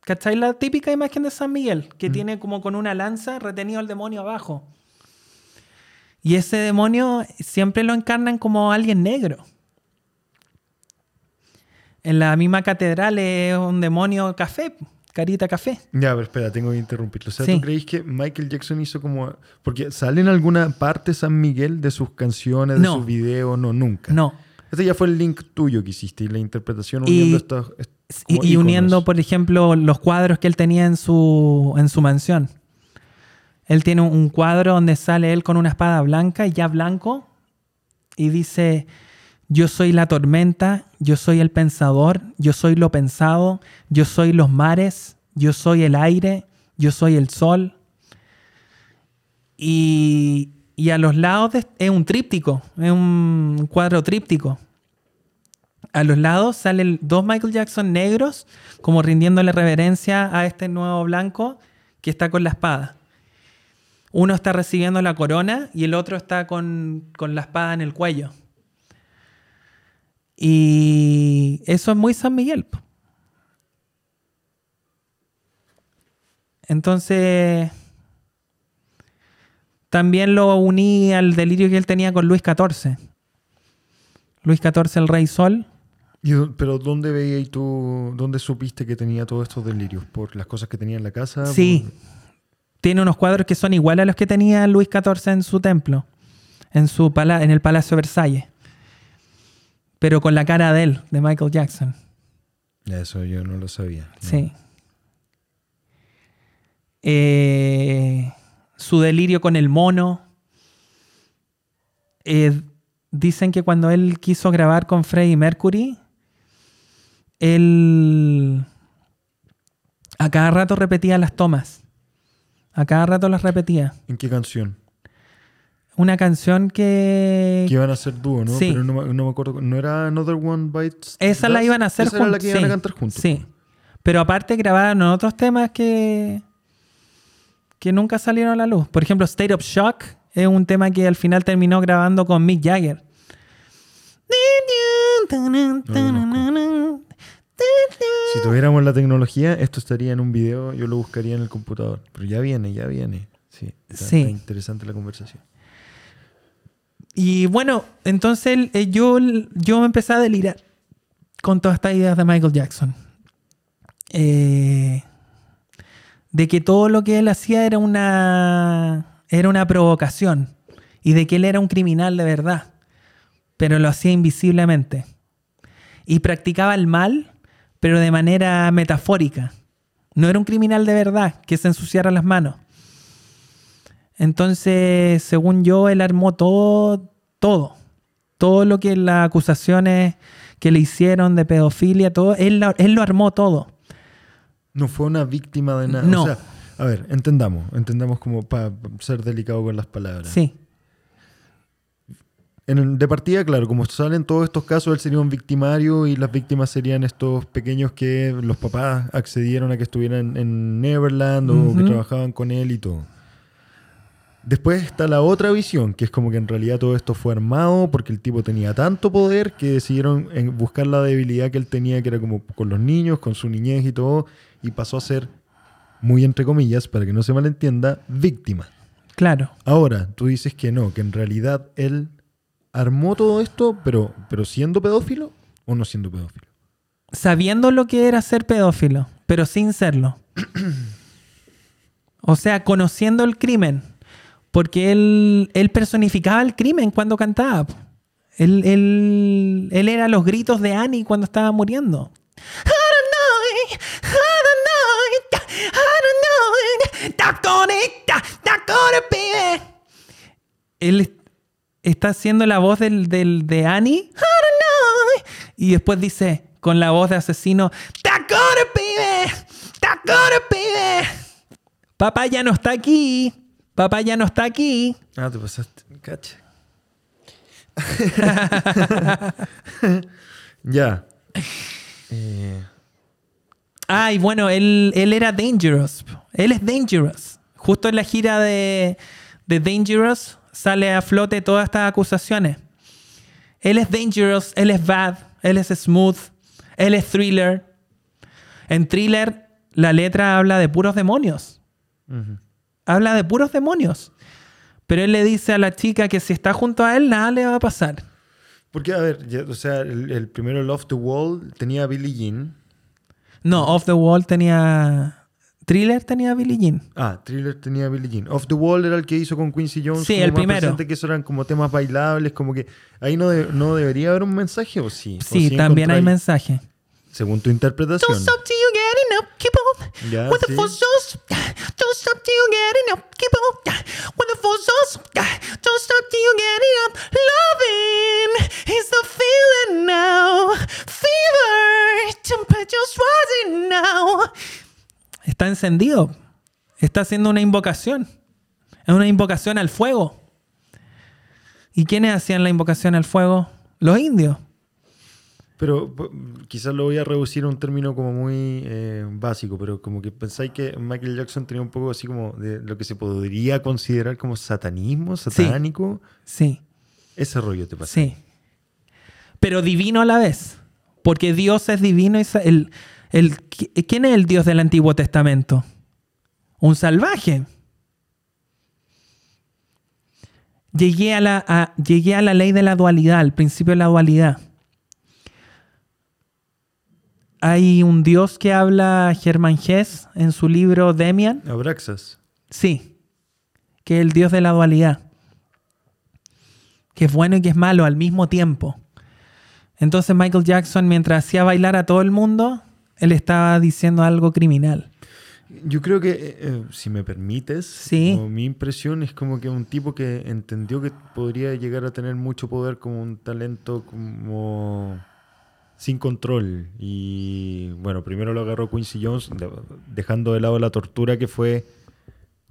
¿Cacháis la típica imagen de San Miguel? Que tiene como con una lanza retenido al demonio abajo. Y ese demonio siempre lo encarnan como alguien negro. En la misma catedral es un demonio café, carita café. Ya, pero espera, tengo que interrumpirlo. O sea, Sí. ¿tú creéis que Michael Jackson hizo como... Porque sale en alguna parte San Miguel de sus canciones, de No. sus videos? No, nunca. No. Este ya fue el link tuyo que hiciste y la interpretación Y- uniendo estos... est- Y, y uniendo, por ejemplo, los cuadros que él tenía en su, en su mansión. Él tiene un- cuadro donde sale él con una espada blanca, ya blanco, y dice, yo soy la tormenta, yo soy el pensador, yo soy lo pensado, yo soy los mares, yo soy el aire, yo soy el sol. Y, y a los lados es un tríptico, es un cuadro tríptico. A los lados salen dos Michael Jackson negros, como rindiéndole reverencia a este nuevo blanco que está con la espada. Uno está recibiendo la corona y el otro está con, con la espada en el cuello. Y eso es muy San Miguel. Entonces, también lo uní al delirio que él tenía con Luis XIV. Luis XIV, el Rey Sol. Y ¿Pero dónde veías tú, dónde supiste que tenía todos estos delirios? ¿Por las cosas que tenía en la casa? Sí. Tiene unos cuadros que son iguales a los que tenía Luis XIV en su templo, en, su pala- en el Palacio Versalles. Pero con la cara de él, de Michael Jackson. Eso yo no lo sabía. no. Sí. Eh, su delirio con el mono. Eh, dicen que cuando él quiso grabar con Freddie Mercury, él a cada rato repetía las tomas. A cada rato las repetía. ¿En qué canción? Una canción que... Que iban a hacer dúo, ¿no? Sí. Pero no, me- no me acuerdo. ¿No era Another One Bites? Esa la iban a hacer Esa era la juntos. que iban a cantar juntos. Sí. Pero aparte grabaron otros temas que, que nunca salieron a la luz. Por ejemplo, State of Shock es un tema que al final terminó grabando con Mick Jagger. Si tuviéramos la tecnología, esto estaría en un video, yo lo buscaría en el computador. Pero ya viene, ya viene. Sí, está, Sí. está interesante la conversación. Y bueno, entonces eh, yo, yo me empecé a delirar con todas estas ideas de Michael Jackson. Eh, de que todo lo que él hacía era una, era una provocación y de que él era un criminal de verdad, pero lo hacía invisiblemente. Y practicaba el mal, pero de manera metafórica. No era un criminal de verdad que se ensuciara las manos. Entonces, según yo, él armó todo, todo. Todo lo que las acusaciones que le hicieron de pedofilia, todo, él, lo- él lo armó todo. No fue una víctima de nada. No. O sea, A ver, entendamos, entendamos como para ser delicado con las palabras. Sí. En de partida, claro, como salen todos estos casos, él sería un victimario y las víctimas serían estos pequeños que los papás accedieron a que estuvieran en Neverland o que trabajaban con él y todo. Después está la otra visión, que es como que en realidad todo esto fue armado porque el tipo tenía tanto poder que decidieron en buscar la debilidad que él tenía, que era como con los niños, con su niñez y todo, y pasó a ser, muy entre comillas, para que no se malentienda, víctima. Claro. Ahora, tú dices que no, que en realidad él armó todo esto, pero, pero siendo pedófilo o no siendo pedófilo. Sabiendo lo que era ser pedófilo, pero sin serlo. O sea, conociendo el crimen. Porque él, él personificaba el crimen cuando cantaba. Él, él, él era los gritos de Annie cuando estaba muriendo. Él es- está haciendo la voz del, del- de Annie. Y después dice con la voz de asesino, not gonna be it, not gonna be it. Papá ya no está aquí. Papá ya no está aquí. Ah, te pasaste. Cacha. ya. Eh, Ah, y bueno, él, él era Dangerous. Él es Dangerous. Justo en la gira de, de Dangerous sale a flote todas estas acusaciones. Él es Dangerous, él es Bad, él es Smooth, él es Thriller. En Thriller la letra habla de puros demonios. Habla de puros demonios. Pero él le dice a la chica que si está junto a él, nada le va a pasar. Porque, a ver, ya, o sea, el, el primero, el Off the Wall, tenía a Billie Jean. No, Off the Wall tenía... Thriller tenía Billie Jean. Ah, Thriller tenía Billie Jean. Off the Wall era el que hizo con Quincy Jones. Sí, como el más primero. presente, que eso eran como temas bailables, como que ahí no, de- no debería haber un mensaje, ¿o sí? ¿O Sí, también hay mensaje. Según tu interpretación. Don't stop till you get enough, keep on. Ya, the sí. shows, don't stop till you get. Está encendido. Está haciendo una invocación. Es una invocación al fuego. ¿Y quiénes hacían la invocación al fuego? Los indios. Pero quizás lo voy a reducir a un término como muy eh, básico, pero como que pensáis que Michael Jackson tenía un poco así como de lo que se podría considerar como satanismo, satánico. Sí. Ese rollo te pasa. Sí. Pero divino a la vez. Porque Dios es divino. Y el, el- ¿qui- ¿Quién es el Dios del Antiguo Testamento? Un salvaje. Llegué a, la, a- llegué a la ley de la dualidad, al principio de la dualidad. Hay un Dios que habla Germán Hess en su libro Demian. Abraxas. Sí, que es el Dios de la dualidad. Que es bueno y que es malo al mismo tiempo. Entonces Michael Jackson, mientras hacía bailar a todo el mundo, él estaba diciendo algo criminal. Yo creo que, eh, eh, si me permites, Sí. como mi impresión es como que un tipo que entendió que podría llegar a tener mucho poder como un talento como sin control. Y bueno, primero lo agarró Quincy Jones, de- dejando de lado la tortura que fue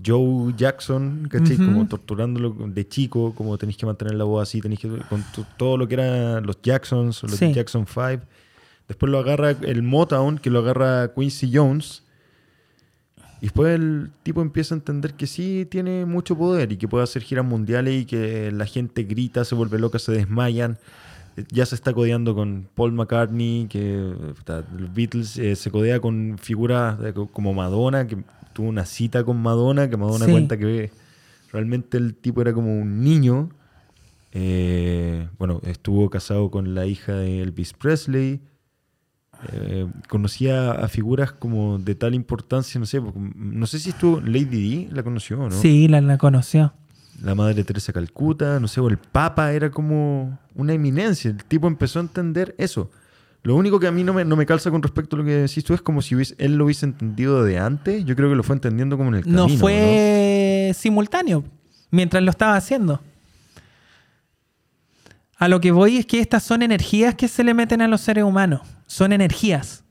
Joe Jackson, ¿cachai? Como torturándolo de chico, como tenéis que mantener la voz así, tenéis que con todo lo que eran los Jacksons, los Sí. Jackson 5. Después lo agarra el Motown, que lo agarra Quincy Jones. Y después el tipo empieza a entender que sí tiene mucho poder y que puede hacer giras mundiales y que la gente grita, se vuelve loca, se desmayan. Ya se está codeando con Paul McCartney, que los Beatles eh, se codea con figuras como Madonna, que tuvo una cita con Madonna, que Madonna Sí. cuenta que realmente el tipo era como un niño. Eh, bueno, estuvo casado con la hija de Elvis Presley. Eh, conocía a figuras como de tal importancia, no sé, porque- no sé si estuvo Lady Di, la conoció, ¿no? Sí, la, la conoció. La madre Teresa de Calcuta, no sé, o el Papa era como una eminencia. El tipo empezó a entender eso. Lo único que a mí no me, no me calza con respecto a lo que decís tú es como si hubiese- él lo hubiese entendido de antes. Yo creo que lo fue entendiendo como en el camino. No fue simultáneo mientras lo estaba haciendo. A lo que voy es que estas son energías que se le meten a los seres humanos. Son energías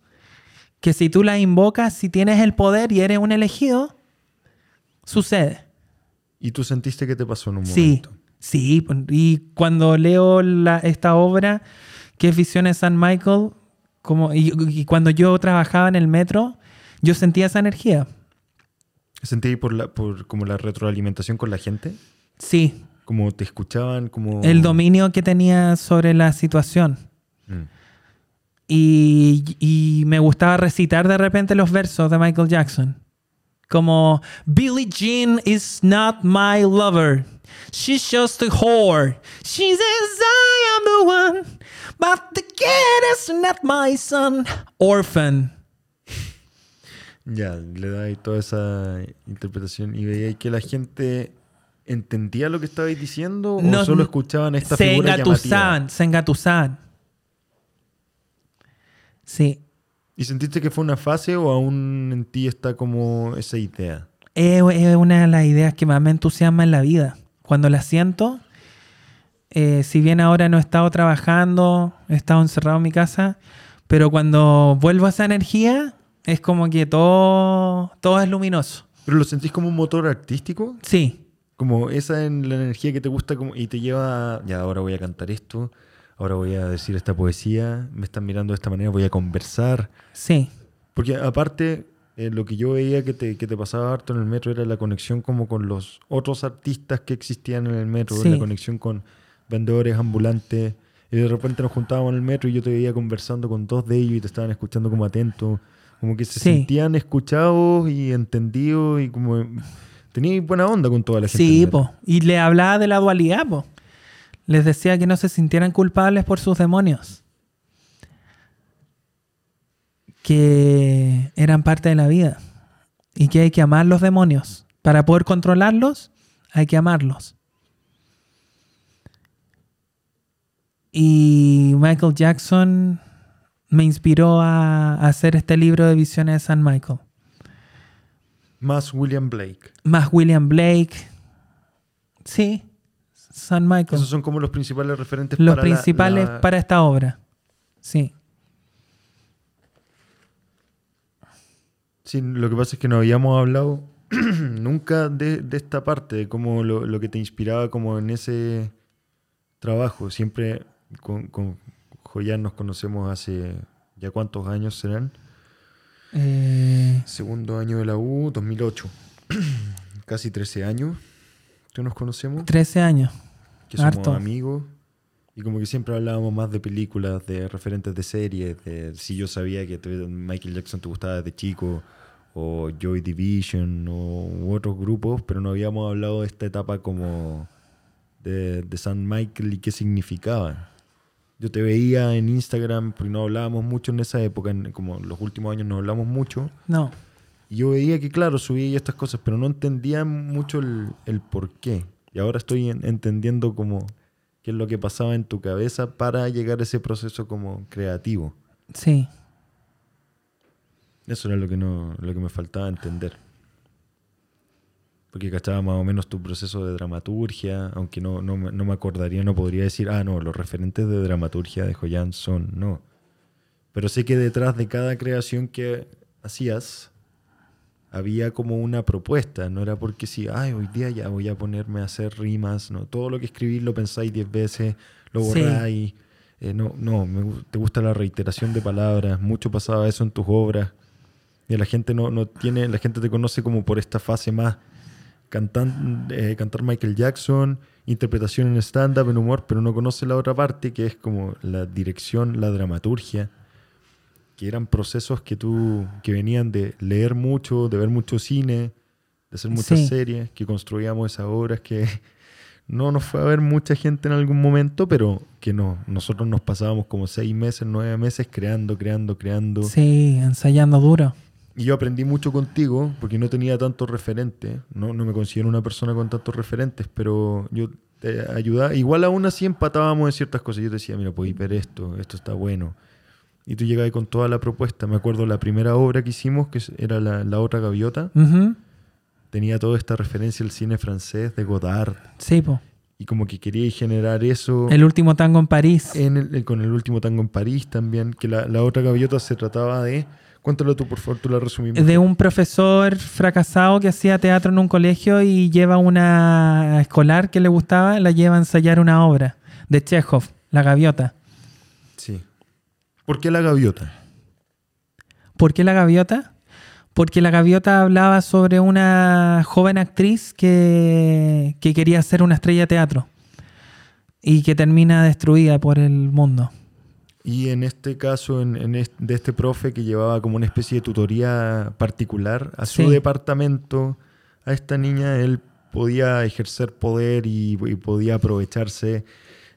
que si tú las invocas, si tienes el poder y eres un elegido, Sucede. ¿Y tú sentiste que te pasó en un Sí, momento? sí. pues, Y cuando leo la- esta obra, que es Visiones San Michael, como, y, y cuando yo trabajaba en el metro, yo sentía esa energía. ¿Sentí por la, por como la retroalimentación con la gente? Sí, Como te escuchaban, como... el dominio que tenía sobre la situación. Mm. Y, y me gustaba recitar de repente los versos de Michael Jackson. Como, Billie Jean is not my lover. She's just a whore. She says I am the one. But the kid is not my son. Orphan. Ya, le da ahí toda esa interpretación y veía que la gente entendía lo que estabais diciendo o solo escuchaban esta se figura engatusaban, llamativa. se engatusaban. Sí. ¿Y sentiste que fue una fase o aún en ti está como esa idea? Es, es una de las ideas que más me entusiasma en la vida. Cuando la siento, eh, si bien ahora no he estado trabajando, he estado encerrado en mi casa, pero cuando vuelvo a esa energía, es como que todo, todo es luminoso. ¿Pero lo sentís como un motor artístico? Sí, Como esa en la energía que te gusta como, y te lleva, ya ahora voy a cantar esto, ahora voy a decir esta poesía, me están mirando de esta manera, voy a conversar. sí, Porque aparte, eh, lo que yo veía que te, que te pasaba harto en el metro era la conexión como con los otros artistas que existían en el metro, Sí. la conexión con vendedores ambulantes. Y de repente nos juntábamos en el metro y yo te veía conversando con dos de ellos y te estaban escuchando como atento. Como que se Sí. sentían escuchados y entendidos y como... Tenía buena onda con toda la gente. sí, po. Y le hablaba de la dualidad, po. Les decía que no se sintieran culpables por sus demonios. Que eran parte de la vida. Y que hay que amar los demonios. Para poder controlarlos, hay que amarlos. Y Michael Jackson me inspiró a hacer este libro de visiones de San Michael. Más William Blake. Más William Blake. Sí, San Michael. Esos son como los principales referentes Los para la- principales la- para esta obra. Sí. Sí, lo que pasa es que no habíamos hablado nunca de, de esta parte, de cómo lo, lo que te inspiraba como en ese trabajo. Siempre con, con Joyan nos conocemos hace ya cuántos años serán. Eh, Segundo año de la U, 2008. Casi 13 años que nos conocemos, 13 años. que somos harto. amigos. Y como que siempre hablábamos más de películas, de referentes de series, de si yo sabía que Michael Jackson te gustaba desde chico, o Joy Division, o u otros grupos, pero no habíamos hablado de esta etapa como de, de San Michael y qué significaba. Yo te veía en Instagram, porque no hablábamos mucho en esa época, en- como en los últimos años no hablamos mucho, No. Y yo veía que, claro, subía estas cosas, pero no entendía mucho el, el por qué. Y ahora estoy en- entendiendo como qué es lo que pasaba en tu cabeza para llegar a ese proceso como creativo. Sí. Eso era lo que, no, lo que me faltaba entender. Porque cachaba más o menos tu proceso de dramaturgia, aunque no, no, me- no me acordaría, no podría decir, ah, no, los referentes de dramaturgia de Joyan son, no. Pero sé que detrás de cada creación que hacías había como una propuesta, no era porque sí, ay, hoy día ya voy a ponerme a hacer rimas, no, todo lo que escribís lo pensáis diez veces, lo Sí. borráis, eh, no, no, me te gusta la reiteración de palabras, mucho pasaba eso en tus obras, y la gente no, no tiene, la gente te conoce como por esta fase más cantan, eh, cantar Michael Jackson, interpretación en stand-up, en humor, pero no conoce la otra parte que es como la dirección, la dramaturgia, que eran procesos que tú, que venían de leer mucho, de ver mucho cine, de hacer muchas Sí. series, que construíamos esas obras que no nos fue a ver mucha gente en algún momento, pero que no, nosotros nos pasábamos como seis meses, nueve meses creando, creando, creando. Sí, ensayando duro. Y yo aprendí mucho contigo porque no tenía tantos referentes. No, no me considero una persona con tantos referentes, pero yo te ayudaba. Igual aún así empatábamos en ciertas cosas. Yo te decía, mira, podéis ver esto, esto está bueno. Y tú llegabas con toda la propuesta. Me acuerdo la primera obra que hicimos, que era la, la otra gaviota, tenía toda esta referencia al cine francés de Godard. Sí, po. Y como que quería generar eso El último tango en París. en el- con el último tango en París también, que la, la otra gaviota se trataba de Cuéntalo tú, por favor, tú la resumimos. de un profesor fracasado que hacía teatro en un colegio y lleva una escolar que le gustaba, la lleva a ensayar una obra de Chekhov, La Gaviota. Sí. ¿Por qué la gaviota? ¿Por qué La Gaviota? Porque La Gaviota hablaba sobre una joven actriz que, que quería ser una estrella de teatro y que termina destruida por el mundo. Y en este caso, en, de este profe que llevaba como una especie de tutoría particular a su Sí. departamento, a esta niña, él podía ejercer poder y, y podía aprovecharse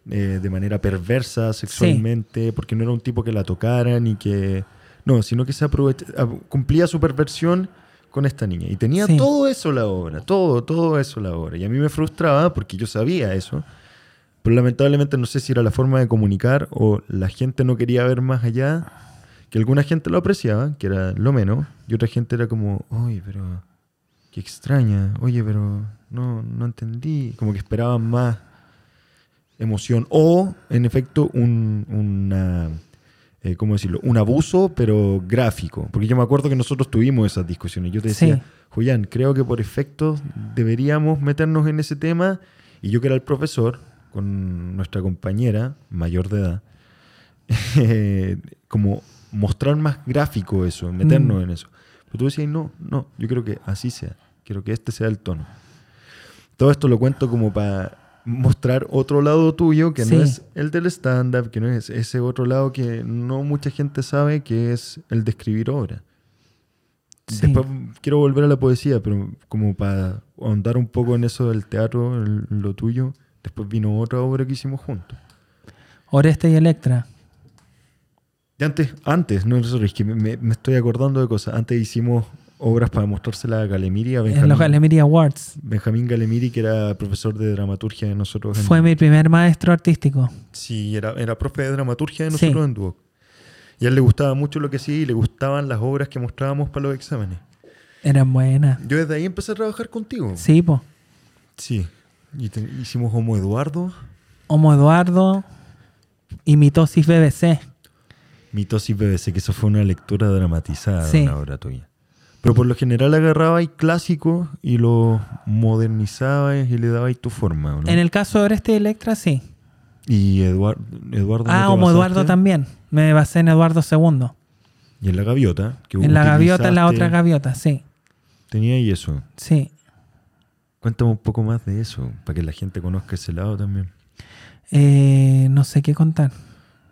eh, de manera perversa sexualmente, porque no era un tipo que la tocara ni que... No, sino que se aprovecha, cumplía su perversión con esta niña. Y tenía Sí. todo eso la obra, todo, todo eso la obra. Y a mí me frustraba porque yo sabía eso. Pero lamentablemente no sé si era la forma de comunicar o la gente no quería ver más allá, que alguna gente lo apreciaba, que era lo menos, y otra gente era como, oye, pero qué extraña, oye, pero no, no entendí, como que esperaban más emoción o, en efecto, un, una, eh, ¿cómo decirlo? Un abuso, pero gráfico, porque yo me acuerdo que nosotros tuvimos esas discusiones, yo te decía, Sí. Julián, creo que por efectos deberíamos meternos en ese tema, y yo que era el profesor, con nuestra compañera mayor de edad, como mostrar más gráfico eso, meternos Mm. en eso. Pero tú decías, no, no, yo creo que así sea, quiero que este sea el tono. Todo esto lo cuento como para mostrar otro lado tuyo, que Sí. no es el del stand-up, que no es ese otro lado que no mucha gente sabe, que es el de escribir obra. Sí. Después quiero volver a la poesía, pero como para ahondar un poco en eso del teatro, lo tuyo, después vino otra obra que hicimos juntos. Oreste y Electra. Y antes, antes, no, sorry, es que me estoy acordando de cosas. Antes hicimos obras para mostrársela a Galemiri, a En los Galemiri Awards. Benjamín Galemiri, que era profesor de dramaturgia de nosotros. en- Fue mi primer maestro artístico. Sí, era, era profe de dramaturgia de Sí. nosotros en Duoc. Y a él le gustaba mucho lo que hacía y le gustaban las obras que mostrábamos para los exámenes. Eran buenas. Yo desde ahí empecé a trabajar contigo. Sí, po. Sí. Y te- hicimos Homo Eduardo, Homo Eduardo y Mitosis BBC. Mitosis BBC, que eso fue una lectura dramatizada Sí. de una obra tuya. Pero por lo general agarrabais clásicos y los modernizabais y le dabais tu forma, ¿o ¿no? En el caso de Oreste y Electra, sí. Y Eduard- Eduardo. ¿no Ah, basaste? Eduardo también. Me basé en Eduardo II. Y en la gaviota. Que En la gaviota, en la otra gaviota, sí. Tenía ahí eso. Sí. Cuéntame un poco más de eso, para que la gente conozca ese lado también. Eh, no sé qué contar.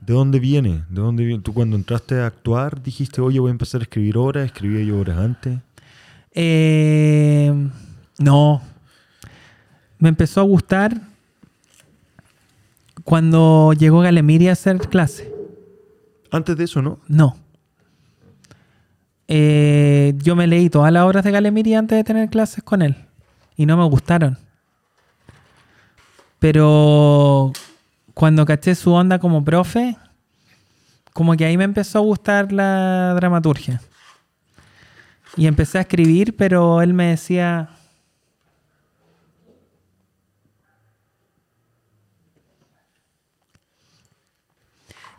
¿De dónde viene? ¿De dónde viene? ¿Tú cuando entraste a actuar dijiste, oye, voy a empezar a escribir obras? ¿Escribía yo obras antes? Eh, no. Me empezó a gustar cuando llegó Galemiri a hacer clase. Antes de eso, ¿no? No. Eh, yo me leí todas las obras de Galemiri antes de tener clases con él. Y no me gustaron. Pero cuando caché su onda como profe, como que ahí me empezó a gustar la dramaturgia. Y empecé a escribir, pero él me decía...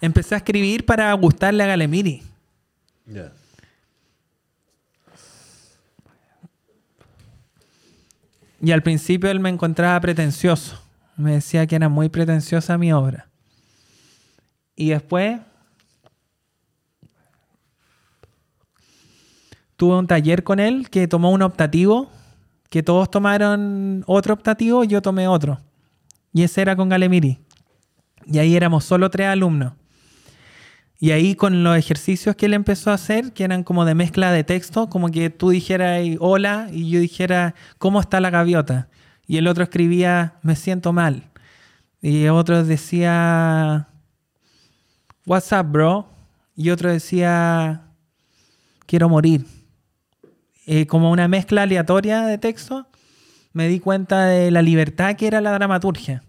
Empecé a escribir para gustarle a Galemiri. Ya. Y al principio él me encontraba pretencioso. Me decía que era muy pretenciosa mi obra. Y después tuve un taller con él que tomó un optativo, que todos tomaron otro optativo yo tomé otro. Y ese era con Galemiri. Y ahí éramos solo tres alumnos. Y ahí con los ejercicios que él empezó a hacer, que eran como de mezcla de texto, como que tú dijeras hola y yo dijera ¿cómo está la gaviota? Y el otro escribía me siento mal. Y otro decía What's up, bro? Y otro decía quiero morir. Como una mezcla aleatoria de texto, me di cuenta de la libertad que era la dramaturgia.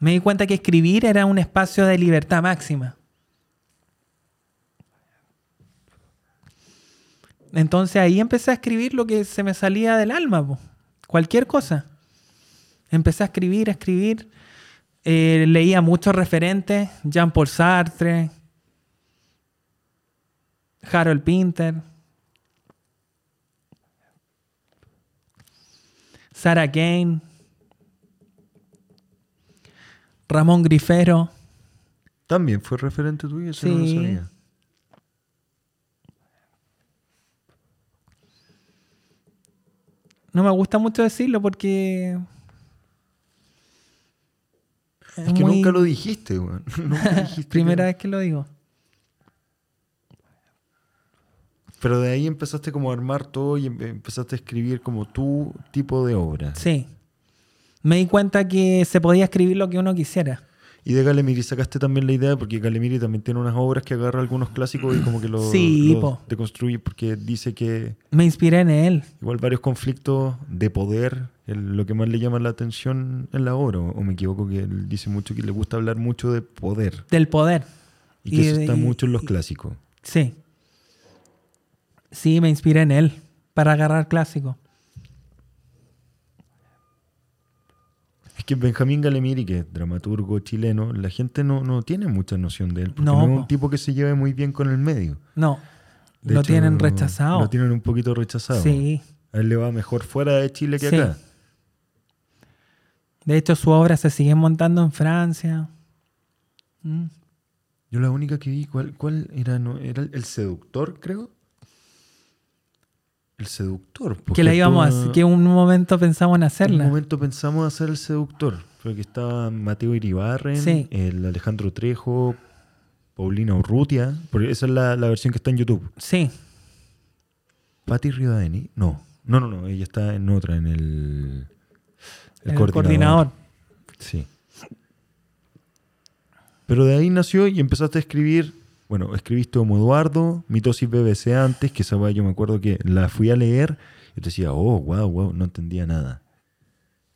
Me di cuenta que escribir era un espacio de libertad máxima. Entonces ahí empecé a escribir lo que se me salía del alma. Cualquier cosa. Empecé a escribir, a escribir. Eh, leía muchos referentes, Jean-Paul Sartre, Harold Pinter. Sarah Kane. Ramón Grifero. También fue referente tuyo, ese no lo Sí. sabía. No me gusta mucho decirlo porque. Es que muy- nunca lo dijiste, weón. Primera que- vez que lo digo. Pero de ahí empezaste como a armar todo y em- empezaste a escribir como tu tipo de obra. Sí. Me di cuenta que se podía escribir lo que uno quisiera. Y de Galemiri sacaste también la idea, porque Galemiri también tiene unas obras que agarra algunos clásicos y como que los Sí, po. deconstruye, porque dice que Me inspiré en él. igual varios conflictos de poder, el- lo que más le llama la atención en la obra, o, o me equivoco que él dice mucho que le gusta hablar mucho de poder, Del poder. y que eso está y- mucho en los y- clásicos. Sí. Sí, me inspiré en él para agarrar clásico. Que Benjamín Galemiri, que es dramaturgo chileno, la gente no, no tiene mucha noción de él, porque No, no, es un tipo que se lleve muy bien con el medio. No, De lo hecho, tienen rechazado. Lo tienen un poquito rechazado. Sí. A él le va mejor fuera de Chile que Sí. acá. De hecho, su obra se sigue montando en Francia. Mm. Yo la única que vi, ¿cuál, cuál era? No, ¿Era el seductor, creo? El seductor. Que porque la íbamos a todo- hacer, que un momento pensamos en En un hacerla. momento pensamos hacer el seductor. Creo que estaba Mateo Iribarren, Sí. el Alejandro Trejo, Paulina Urrutia. Porque esa es la, la versión que está en YouTube. Sí, Patti Rivadeni. No. No, no, no. Ella está en otra, en el. el coordinador. Sí. Pero de ahí nació y empezaste a escribir. Bueno, escribiste Homo Eduardo, Mitosis BBC antes, que esa weá yo me acuerdo que la fui a leer y te decía, oh, wow, wow, no entendía nada.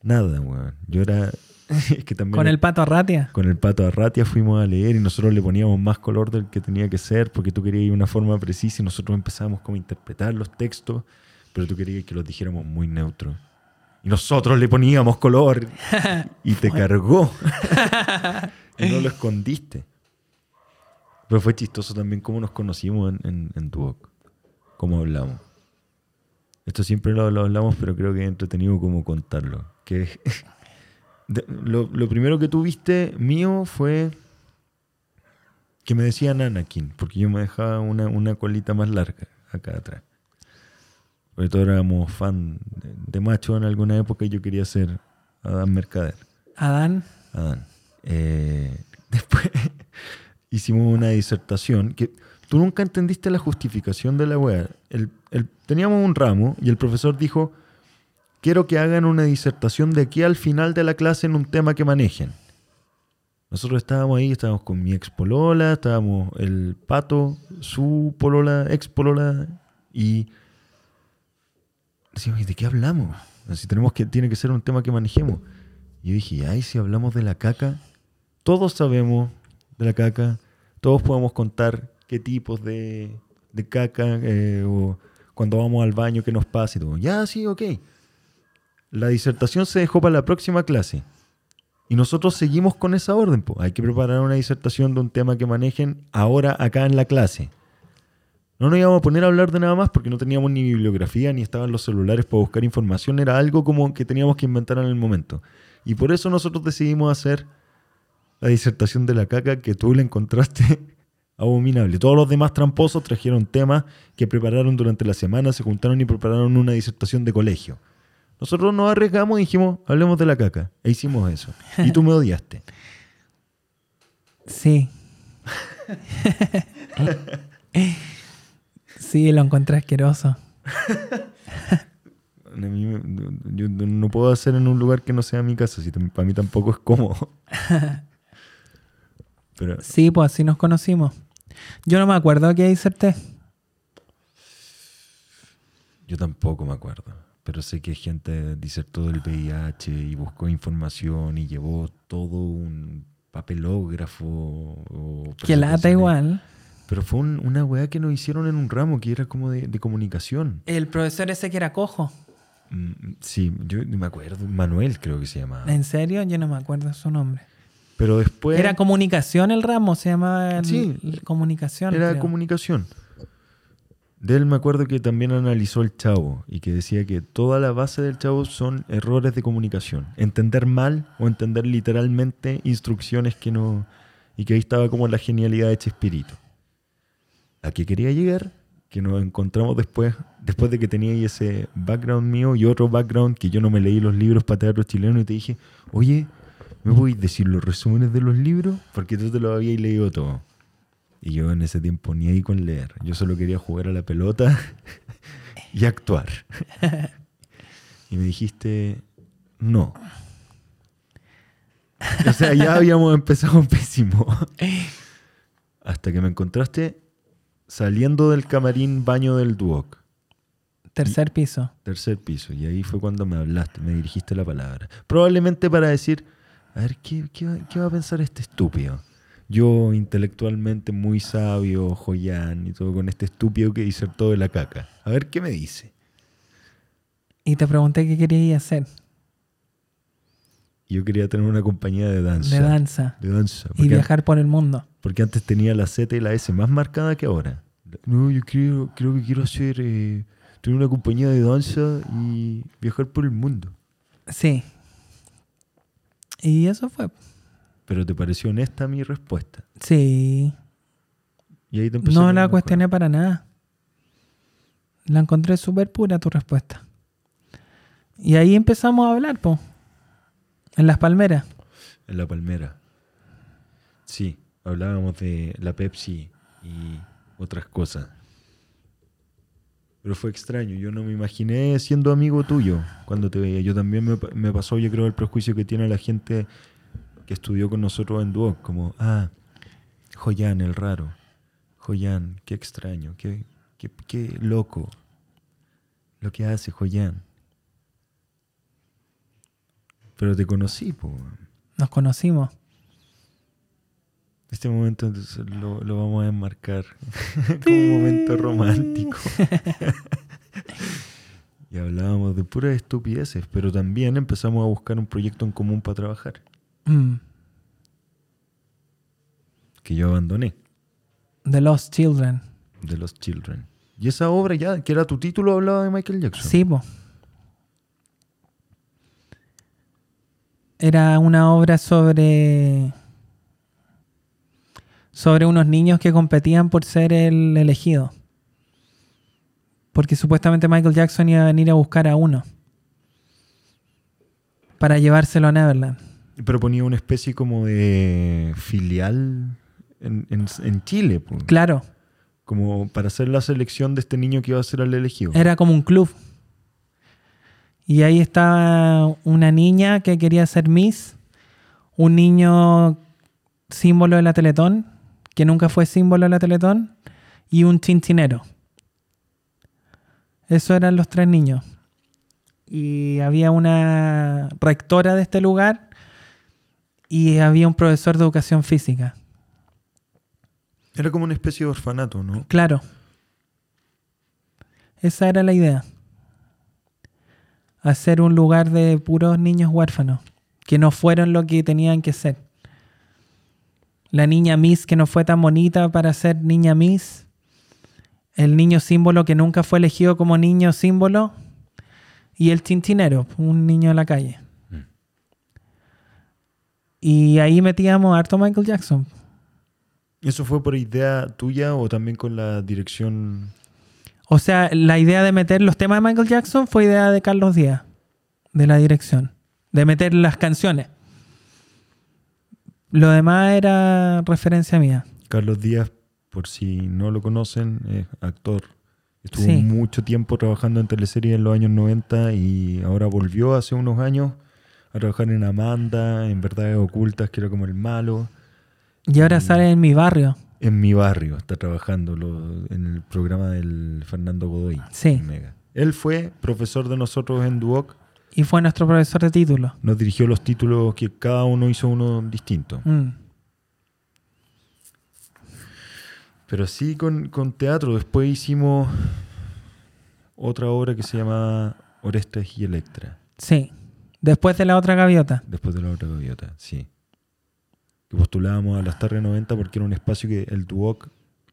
Nada, weón. Yo era. es que también Con el pato Arratia. con el pato Arratia fuimos a leer y nosotros le poníamos más color del que tenía que ser porque tú querías una forma precisa y nosotros empezábamos como a interpretar los textos, pero tú querías que los dijéramos muy neutros. Y nosotros le poníamos color y te cargó. y no lo escondiste. Pero fue chistoso también cómo nos conocimos en, en, en Duoc, cómo hablamos. Esto siempre lo, lo hablamos, pero creo que es entretenido como contarlo. Que de- lo, lo primero que tuviste mío fue que me decían Anakin, porque yo me dejaba una, una colita más larga acá atrás. Porque todos éramos fan de, de macho en alguna época y yo quería ser Adán Mercader. Adán. Adán. Eh, después hicimos una disertación que tú nunca entendiste la justificación de la wea. El- teníamos un ramo y el profesor dijo, quiero que hagan una disertación de aquí al final de la clase en un tema que manejen. Nosotros estábamos ahí, estábamos con mi ex polola, estábamos el pato, su polola, ex polola, y decíamos, ¿y de qué hablamos? Si tenemos que, tiene que ser un tema que manejemos. Y yo dije, ay, si hablamos de la caca, todos sabemos de la caca, todos podemos contar qué tipos de, de caca, eh, o cuando vamos al baño, qué nos pasa y todo. Ya, sí, ok. La disertación se dejó para la próxima clase. Y nosotros seguimos con esa orden. po. Hay que preparar una disertación de un tema que manejen ahora acá en la clase. No nos íbamos a poner a hablar de nada más porque no teníamos ni bibliografía ni estaban los celulares para buscar información. Era algo como que teníamos que inventar en el momento. Y por eso nosotros decidimos hacer la disertación de la caca que tú le encontraste abominable. Todos los demás tramposos trajeron temas que prepararon durante la semana, se juntaron y prepararon una disertación de colegio. Nosotros nos arriesgamos y dijimos, hablemos de la caca. E hicimos eso. Y tú me odiaste. Sí. sí, lo encontré asqueroso. Yo no puedo hacer en un lugar que no sea mi casa, si para mí tampoco es cómodo. Pero Sí, pues así nos conocimos. Yo no me acuerdo qué diserté. yo tampoco me acuerdo. Pero sé que gente disertó del VIH y buscó información y llevó todo un papelógrafo. O Que lata igual. Pero fue un- una weá que nos hicieron en un ramo que era como de, de comunicación. El profesor ese que era cojo. Mm, Sí, yo no me acuerdo. Manuel creo que se llamaba. ¿En serio? Yo no me acuerdo su nombre. Pero después... Era comunicación el ramo, se llamaba el- Sí. el comunicación. Era creo. comunicación. De él me acuerdo que también analizó el chavo y que decía que toda la base del chavo son errores de comunicación. Entender mal o entender literalmente instrucciones que no... Y que ahí estaba como la genialidad de Chespirito. A que quería llegar, que nos encontramos después, después de que tenía ese background mío y otro background que yo no me leí los libros para teatro chileno y te dije, oye, ¿me voy a decir los resúmenes de los libros? Porque tú te lo habías leído todo. Y yo en ese tiempo ni ahí con leer. Yo solo quería jugar a la pelota y actuar. y me dijiste, no. O sea, ya habíamos empezado pésimo. Hasta que me encontraste saliendo del camarín baño del Duoc. Tercer piso. Tercer piso. Y ahí fue cuando me hablaste, me dirigiste la palabra. Probablemente para decir, a ver, ¿qué, qué, va- qué va a pensar este estúpido? Yo intelectualmente muy sabio, joyán y todo, con este estúpido que disertó de la caca. A ver, ¿qué me dice? Y te pregunté qué querías hacer yo quería tener una compañía de danza. de danza De danza. y viajar por el mundo. porque antes tenía la Z y la S más marcada que ahora. No, yo creo, creo que quiero hacer, eh, tener una compañía de danza y viajar por el mundo. Sí. Y eso fue. Pero te pareció honesta mi respuesta. Sí. Y ahí te No la cuestioné para nada. La encontré súper pura tu respuesta. Y ahí empezamos a hablar, po. En las palmeras. En la palmera. Sí, hablábamos de la Pepsi y otras cosas. Pero fue extraño, yo no me imaginé siendo amigo tuyo cuando te veía. Yo también me, me pasó, yo creo, el prejuicio que tiene la gente que estudió con nosotros en Duoc, como, ah, Joyan, el raro. Joyan, qué extraño, qué, qué, qué loco lo que hace Joyan. Pero te conocí, pues. Nos conocimos. Este momento entonces, lo, lo vamos a enmarcar como un momento romántico. y hablábamos de puras estupideces, pero también empezamos a buscar un proyecto en común para trabajar, Mm. que yo abandoné, The Lost Children. de Los Children. Y esa obra ya, que era tu título, hablaba de Michael Jackson. Sí, po. Era una obra sobre. Sobre unos niños que competían por ser el elegido. Porque supuestamente Michael Jackson iba a venir a buscar a uno. Para llevárselo a Neverland. Pero ponía una especie como de filial en, en- en Chile, pues, Claro, como para hacer la selección de este niño que iba a ser el elegido. era como un club. Y ahí estaba una niña que quería ser Miss, un niño símbolo de la Teletón, que nunca fue símbolo de la Teletón, y un chinchinero. Esos eran los tres niños. Y había una rectora de este lugar y había un profesor de educación física. Era como una especie de orfanato, ¿no? Claro. Esa era la idea. Hacer un lugar de puros niños huérfanos, que no fueron lo que tenían que ser. La niña Miss que no fue tan bonita para ser niña Miss. El niño símbolo que nunca fue elegido como niño símbolo. Y el chintinero, un niño de la calle. Mm. Y ahí metíamos harto Michael Jackson. ¿Eso fue por idea tuya o también con la dirección? O sea, la idea de meter los temas de Michael Jackson fue idea de Carlos Díaz, de la dirección, de meter las canciones. Lo demás era referencia mía. Carlos Díaz, por si no lo conocen, es actor. Estuvo Sí. mucho tiempo trabajando en teleseries en los años 90 y ahora volvió hace unos años a trabajar en Amanda, en Verdades Ocultas, que era como el malo. Y ahora sale en mi barrio. En mi barrio está trabajando lo- en el programa del Fernando Godoy. Sí. Mega. Él fue profesor de nosotros en Duoc. Y fue nuestro profesor de título. Nos dirigió los títulos que cada uno hizo uno distinto. Mm. Pero sí con, con teatro. Después hicimos otra obra que se llama Orestes y Electra. Sí. Después de la otra gaviota. Después de la otra gaviota, sí. Que postulábamos a las tardes 90 porque era un espacio que el Duoc,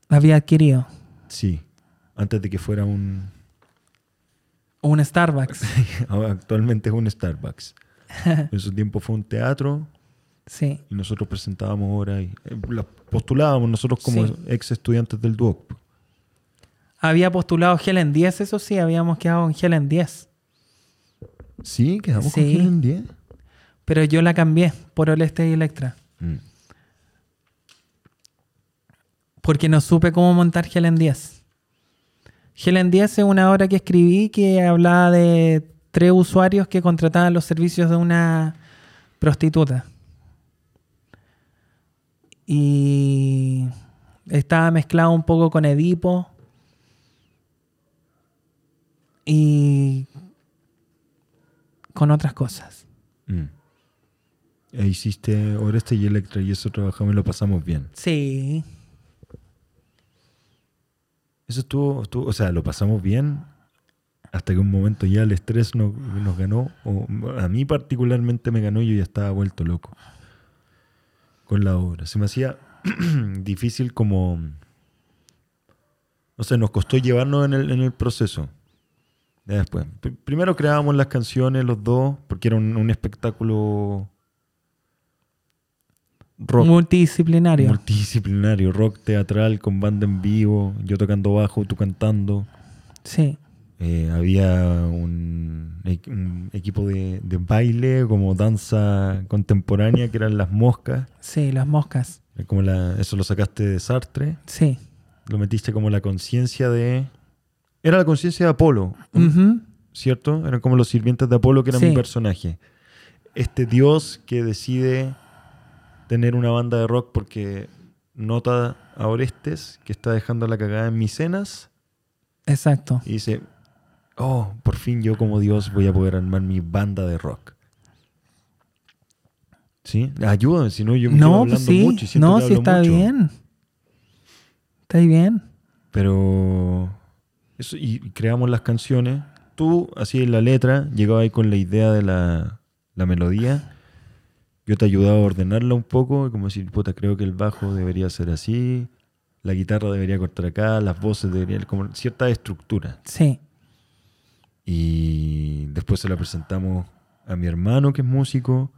había adquirido. sí, Antes de que fuera un... Un Starbucks. Actualmente es un Starbucks. en su tiempo fue un teatro Sí. y nosotros presentábamos obras y eh, las postulábamos nosotros como Sí. ex estudiantes del Duoc. Había postulado Helen 10, eso sí, habíamos quedado en Helen 10. Sí, quedamos Sí. con Helen 10. Pero yo la cambié por Oleste y Electra. Mm. Porque no supe cómo montar Helen 10. Helen 10 es una obra que escribí que hablaba de tres usuarios que contrataban los servicios de una prostituta. Y estaba mezclado un poco con Edipo. Y con otras cosas. Mm. E hiciste Oreste y Electra y eso trabajamos y lo pasamos bien. Sí. Eso estuvo, estuvo- o sea, lo pasamos bien hasta que un momento ya el estrés nos, nos ganó, o a mí particularmente me ganó y yo ya estaba vuelto loco con la obra. Se me hacía difícil como, no sé, nos costó llevarnos en el, en el proceso. Después. Pr- Primero creábamos las canciones los dos, porque era un espectáculo rock Multidisciplinario. multidisciplinario, rock teatral con banda en vivo, yo tocando bajo, tú cantando. sí. Eh, había un, equ- un equipo de, de baile como danza contemporánea que eran las moscas. Sí, las moscas. Como la, eso lo sacaste de Sartre. Sí. Lo metiste como la conciencia de... Era la conciencia de Apolo. ¿cierto? Eran como los sirvientes de Apolo que eran Sí. mi personaje. Este dios que decide tener una banda de rock porque nota a Orestes que está dejando la cagada en Micenas Exacto. y dice, oh, por fin yo como dios voy a poder armar mi banda de rock. ¿Sí? Ayúdame, si no yo me No, hablando pues sí. mucho y No, que sí está mucho. bien. Está bien. Pero eso, y creamos las canciones. Tú hacías la letra, llegabas ahí con la idea de la, la melodía. Yo te ayudaba a ordenarla un poco, como decir, puta, creo que el bajo debería ser así, la guitarra debería cortar acá, las voces deberían, como cierta estructura. Sí. Y después se la presentamos a mi hermano, que es músico,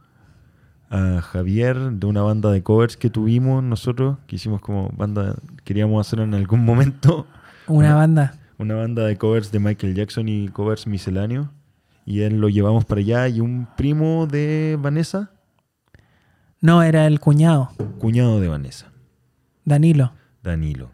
a Javier, de una banda de covers que tuvimos nosotros, que hicimos como banda, queríamos hacer en algún momento Una Ajá. banda. una banda de covers de Michael Jackson y covers misceláneos. Y él lo llevamos para allá. Y un primo de Vanessa, No, era el cuñado, cuñado de Vanessa, Danilo. Danilo.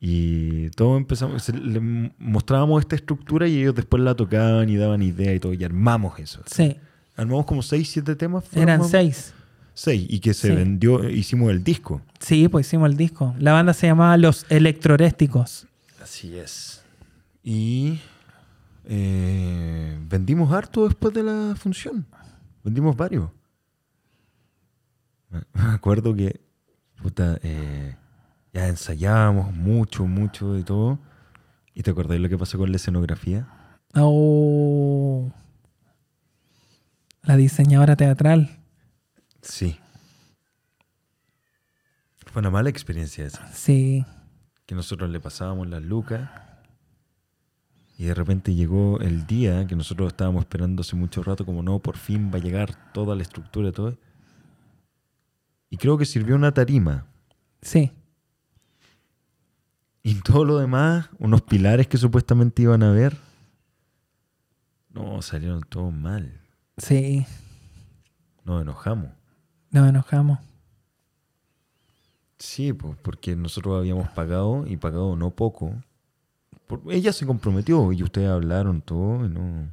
Y todo empezamos, le mostrábamos esta estructura y ellos después la tocaban y daban idea y todo. Y armamos eso. Sí. Armamos como 6, 7 temas. ¿fueron Eran seis. Seis. Y que se Sí. vendió, hicimos el disco. Sí, pues hicimos el disco. La banda se llamaba Los Electrorésticos. Así es. Y eh, vendimos harto después de la función. Vendimos varios. Me acuerdo que puta, eh, ya ensayábamos mucho, mucho de todo. ¿Y te acordás lo que pasó con la escenografía? Oh. La diseñadora teatral. Sí. Fue una mala experiencia esa. Sí. que nosotros le pasábamos las lucas y de repente llegó el día que nosotros estábamos esperando hace mucho rato, como no, por fin va a llegar toda la estructura y todo. Y creo que sirvió una tarima. Sí. Y todo lo demás, unos pilares que supuestamente iban a ver, no, salieron todos mal. Sí. Nos enojamos. Nos enojamos. Sí, pues, porque nosotros habíamos pagado y pagado no poco. Por- ella se comprometió y ustedes hablaron todo y no...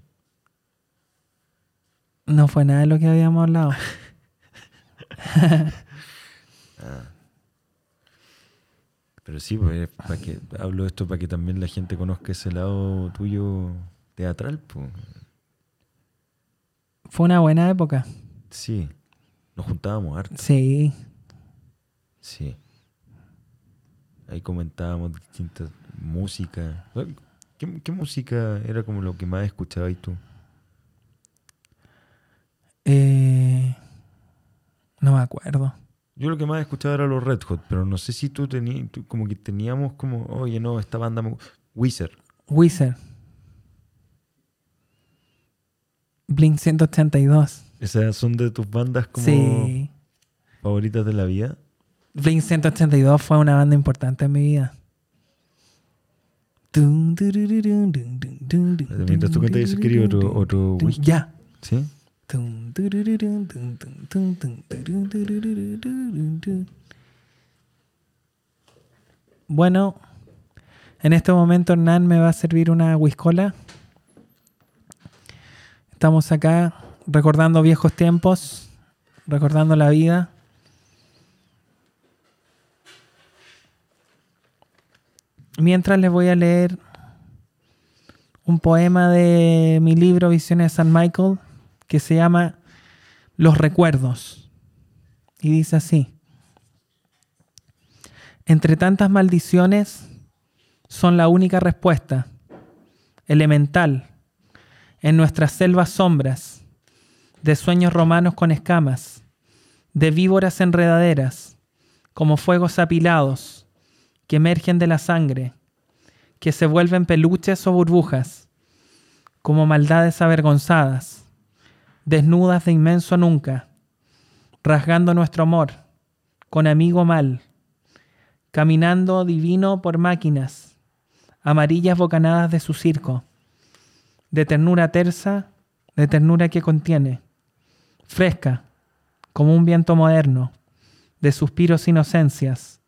No fue nada de lo que habíamos hablado. Pero sí, pues, para que hablo esto para que también la gente conozca ese lado tuyo teatral, pues. Fue una buena época. Sí. Nos juntábamos harto. Sí. Sí. Ahí comentábamos distintas músicas. ¿Qué, qué música era como lo que más escuchabas tú? Eh, no me acuerdo. Yo lo que más escuchaba era los Red Hot, pero no sé si tú tenías, como que teníamos como, oye, no, esta banda me gu-". Wizard. Wizard. Blink 182. Esas son de tus bandas como Sí. favoritas de la vida. Blink 182 fue una banda importante en mi vida. Mientras tú cuentas eso, quería otro, otro whisky. Ya. ¿Sí? Bueno, en este momento Hernán me va a servir una whiskola. Estamos acá recordando viejos tiempos, recordando la vida. Mientras les voy a leer un poema de mi libro Visiones de San Michael que se llama Los recuerdos. Y dice así. Entre tantas maldiciones son la única respuesta, elemental, en nuestras selvas sombras, de sueños romanos con escamas, de víboras enredaderas, como fuegos apilados, que emergen de la sangre, que se vuelven peluches o burbujas, como maldades avergonzadas, desnudas de inmenso nunca, rasgando nuestro amor, con amigo mal, caminando divino por máquinas, amarillas bocanadas de su circo, de ternura tersa, de ternura que contiene, fresca, como un viento moderno, de suspiros inocencias,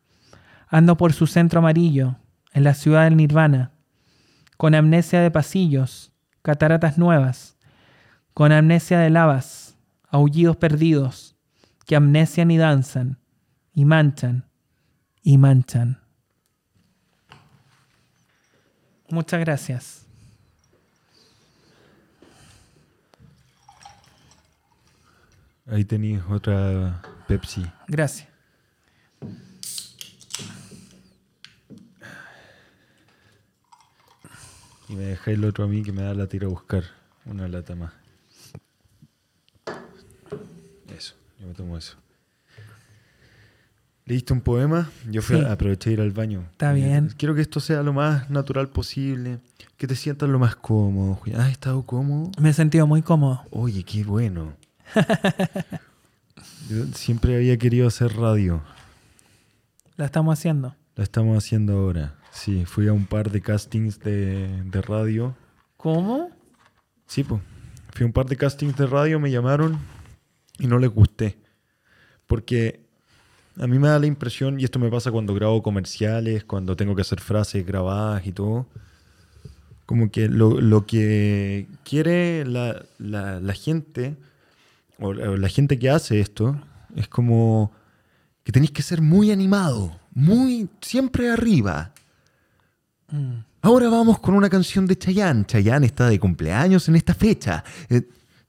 ando por su centro amarillo, en la ciudad del nirvana, con amnesia de pasillos, cataratas nuevas, con amnesia de lavas, aullidos perdidos, que amnesian y danzan, y manchan, y manchan. Muchas gracias. Ahí tenéis otra Pepsi. Gracias. Y me dejáis el otro a mí que me da la tira a buscar una lata más. Eso, yo me tomo eso. ¿Leíste un poema? Yo fui Sí. a, aproveché de ir al baño. Está bien. Quiero que esto sea lo más natural posible. Que te sientas lo más cómodo. ¿Has estado cómodo? Me he sentido muy cómodo. Oye, qué bueno. Yo siempre había querido hacer radio. La estamos haciendo. La estamos haciendo ahora. Sí, fui a un par de castings de, de radio. ¿Cómo? Sí, pues. Fui a un par de castings de radio, me llamaron y no les gusté. Porque a mí me da la impresión, y esto me pasa cuando grabo comerciales, cuando tengo que hacer frases grabadas y todo, como que lo, lo que quiere la, la- la gente, o la, o la gente que hace esto, es como que tenéis que ser muy animado, muy siempre arriba. Mm. Ahora vamos con una canción de Chayanne. Chayanne está de cumpleaños en esta fecha. Eh,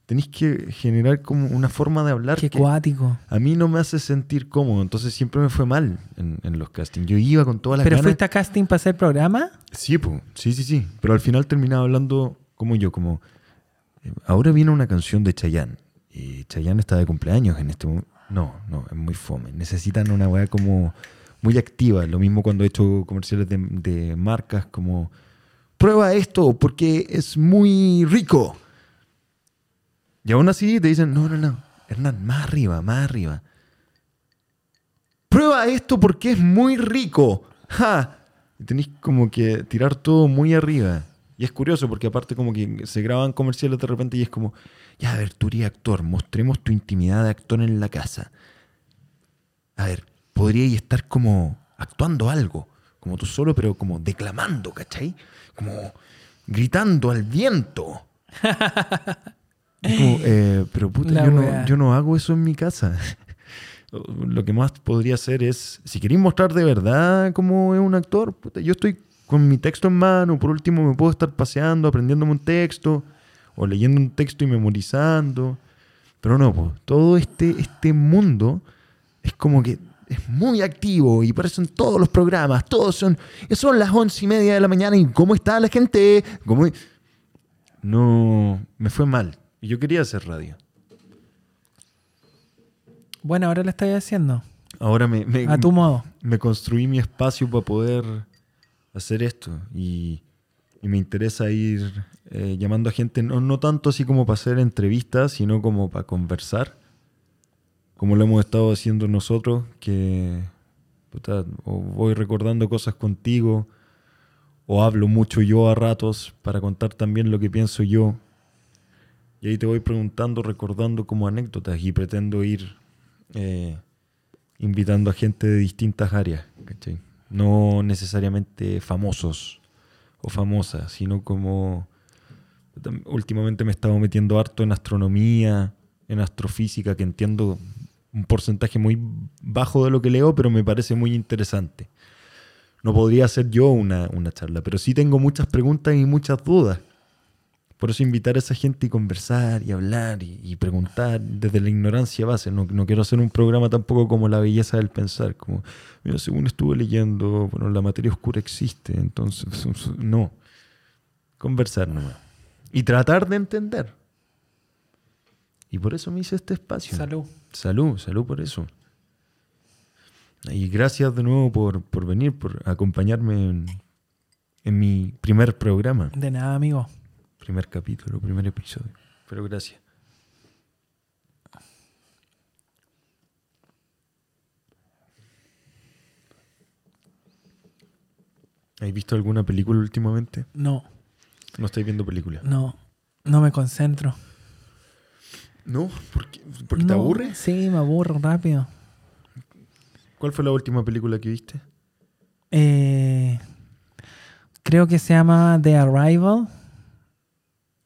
tenéis que generar como una forma de hablar Qué que cuático. a mí no me hace sentir cómodo. Entonces siempre me fue mal en, en los castings. Yo iba con todas las ¿Pero ganas. fuiste a casting para hacer programa? Sí, po. sí, sí, sí. Pero al final terminaba hablando como yo, como eh, ahora viene una canción de Chayanne. Y Chayanne está de cumpleaños en este momento. No, no, es muy fome. Necesitan una weá como muy activa. Lo mismo cuando he hecho comerciales de, de marcas como prueba esto porque es muy rico. Y aún así te dicen, no, no, no, Hernán, más arriba, más arriba. Prueba esto porque es muy rico. ¡Ja! Y tenéis como que tirar todo muy arriba. Y es curioso porque aparte como que se graban comerciales de repente y es como, ya, a ver, tú eres actor, mostremos tu intimidad de actor en la casa. A ver, podríais estar como actuando algo, como tú solo, pero como declamando, ¿cachai? Como gritando al viento. Es como, eh, pero puta, yo no, yo no hago eso en mi casa. Lo que más podría hacer es, si queréis mostrar de verdad cómo es un actor, puta, yo estoy con mi texto en mano, por último me puedo estar paseando, aprendiéndome un texto, o leyendo un texto y memorizando. Pero no, po, todo este, este mundo es como que es muy activo y por eso en todos los programas, todos son, son las once y media de la mañana y ¿cómo está la gente? ¿Cómo... No, me fue mal. Y yo quería hacer radio. Bueno, ahora lo estoy haciendo. Ahora me, me, A tu modo. me construí mi espacio para poder hacer esto. Y, y me interesa ir eh, llamando a gente, no, no tanto así como para hacer entrevistas, sino como para conversar. Como lo hemos estado haciendo nosotros, que puta, o voy recordando cosas contigo, o hablo mucho yo a ratos para contar también lo que pienso yo. Y ahí te voy preguntando, recordando como anécdotas y pretendo ir eh, invitando a gente de distintas áreas. No necesariamente famosos o famosas, sino como últimamente me he estado metiendo harto en astronomía, en astrofísica, que entiendo un porcentaje muy bajo de lo que leo, pero me parece muy interesante. No podría hacer yo una, una charla, pero sí tengo muchas preguntas y muchas dudas. Por eso invitar a esa gente y conversar y hablar y, preguntar desde la ignorancia base. No, no, quiero hacer un programa tampoco como la belleza del pensar. Como, mira, según estuve leyendo, bueno, la materia oscura existe, entonces, no. Conversar nomás. Y tratar de entender. Y por eso me hice este espacio. Salud. Salud, salud por eso. Y gracias de nuevo por, por venir, por acompañarme en, en mi primer programa. De nada, amigo primer capítulo, primer episodio. Pero gracias. ¿Has visto alguna película últimamente? No. ¿No estáis viendo películas? No, no me concentro. ¿No? ¿Por qué? ¿Porque te aburre? Sí, me aburro rápido. ¿Cuál fue la última película que viste? Eh, creo que se llama The Arrival.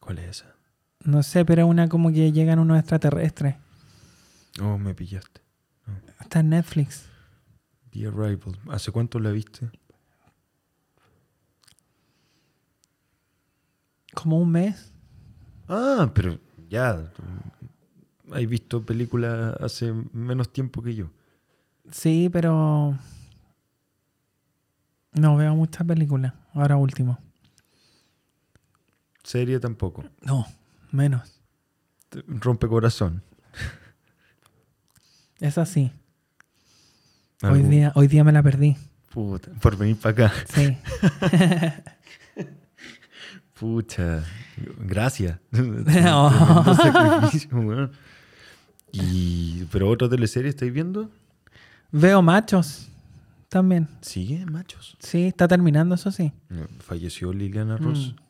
¿Cuál es esa? No sé, pero es una como que llegan unos extraterrestres. Oh, me pillaste. Está en Netflix. The Arrival. ¿Hace cuánto la viste? Como un mes. Ah, pero ya. Has visto películas hace menos tiempo que yo. Sí, pero. No veo muchas películas. Ahora último. Serie tampoco. No, menos. Rompe corazón. Es así. Hoy día, hoy día me la perdí. Puta, por venir para acá. Sí. Pucha, gracias. y, ¿Pero otra teleserie estáis viendo? Veo machos también. ¿Sigue machos? Sí, está terminando, eso sí. Falleció Liliana Ross. Mm.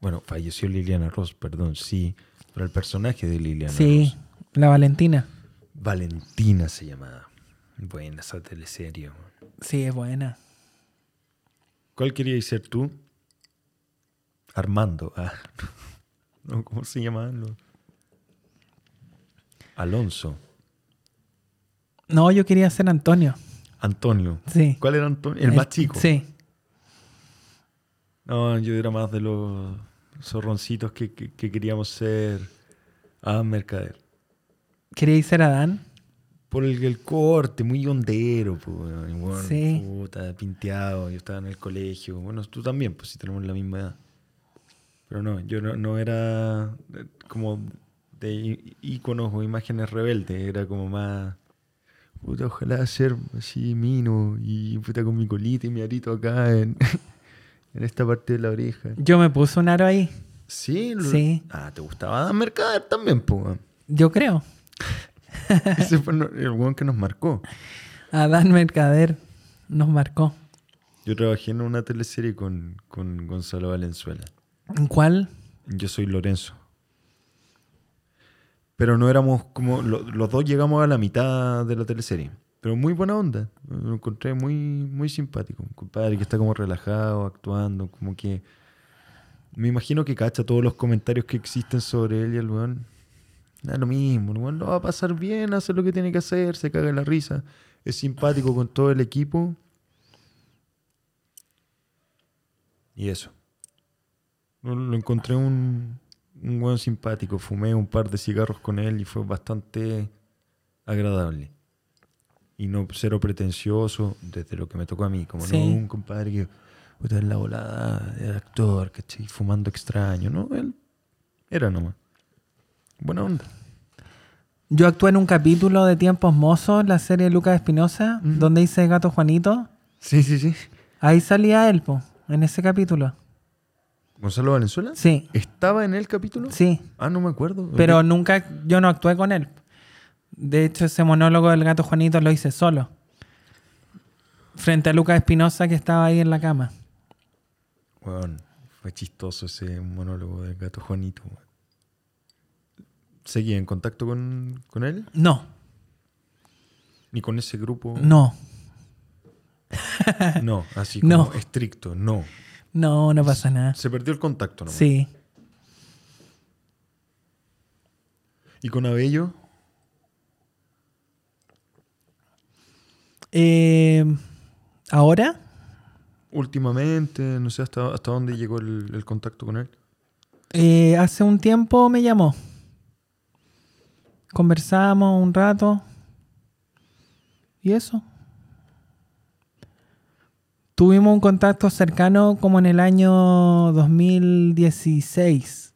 Bueno, falleció Liliana Ross, perdón, sí. Pero el personaje de Liliana sí, la Valentina. Valentina se llamaba. Buena esa teleserie. Sí, es buena. ¿Cuál querías ser tú? Armando. Ah, no, ¿Cómo se llamaban Alonso. No, yo quería ser Antonio. Antonio. Sí. ¿Cuál era Antonio? El más chico. Sí. No, yo era más de los zorroncitos que, queríamos ser a Mercader. ¿Queríais ser Adán? Por el, corte, muy hondero, pues, sí. puta, pinteado, yo estaba en el colegio. Bueno, tú también, pues si tenemos la misma edad. Pero no, yo no, era como de íconos o imágenes rebeldes, era como más, puta, ojalá ser así mino y puta con mi colita y mi arito acá en, en esta parte de la oreja. Yo me puse un aro ahí. Sí, sí. Ah, ¿te gustaba Adam Mercader también, pues? Yo creo. Ese fue el buen que nos marcó. Adán Mercader nos marcó. Yo trabajé en una teleserie con, con Gonzalo Valenzuela. ¿En cuál? Yo soy Lorenzo. Pero no éramos como. los dos llegamos a la mitad de la teleserie. Pero muy buena onda. Lo encontré muy, muy simpático. Un compadre que está como relajado, actuando, como que. Me imagino que cacha todos los comentarios que existen sobre él y el weón. Da lo mismo, el weón lo va a pasar bien, hace lo que tiene que hacer, se caga en la risa. Es simpático con todo el equipo. Y eso. Lo, encontré un, un weón simpático. Fumé un par de cigarros con él y fue bastante agradable y no cero pretencioso desde lo que me tocó a mí, como no un compadre que puta, en la volada de actor, ¿cachai? Fumando extraño, ¿no? Él era nomás. Buena onda. Yo actué en un capítulo de Tiempos Mozos, la serie de Lucas Espinosa, donde hice Gato Juanito. Sí, sí, sí. Ahí salía él, po, en ese capítulo. ¿Gonzalo Valenzuela? Sí, ¿Estaba en el capítulo? sí. Ah, no me acuerdo. Pero nunca, yo no actué con él. De hecho, ese monólogo del gato Juanito lo hice solo. Frente a Lucas Espinosa que estaba ahí en la cama. Weón, fue chistoso ese monólogo del gato Juanito. weón. ¿Seguía en contacto con, con él? No, ¿Ni con ese grupo? no, No, así como No. estricto, no. no, no pasa nada. Se perdió el contacto, ¿no? Sí. ¿Y con Abello? Eh, Ahora, Últimamente, no sé hasta, hasta dónde llegó el, el contacto con él. eh, hace un tiempo me llamó. Conversamos un rato. ¿Y eso? Tuvimos un contacto cercano como en el año 2016.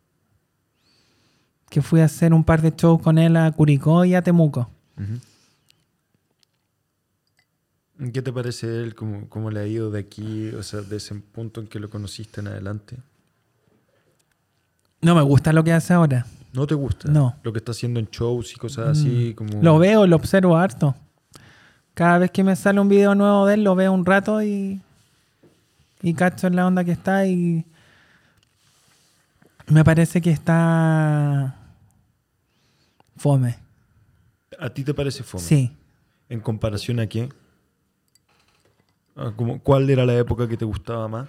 Que fui a hacer un par de shows con él a Curicó y a Temuco. Ujú. ¿Qué te parece él? ¿Cómo, ¿Cómo le ha ido de aquí? O sea, de ese punto en que lo conociste en adelante. No me gusta lo que hace ahora. ¿No te gusta? No. Lo que está haciendo en shows y cosas así, como... Lo veo, lo observo harto. Cada vez que me sale un video nuevo de él, lo veo un rato y. Y cacho en la onda que está y. Me parece que está. Fome. ¿A ti te parece fome? Sí. ¿En comparación a qué? Ah, ¿Cuál era la época que te gustaba más?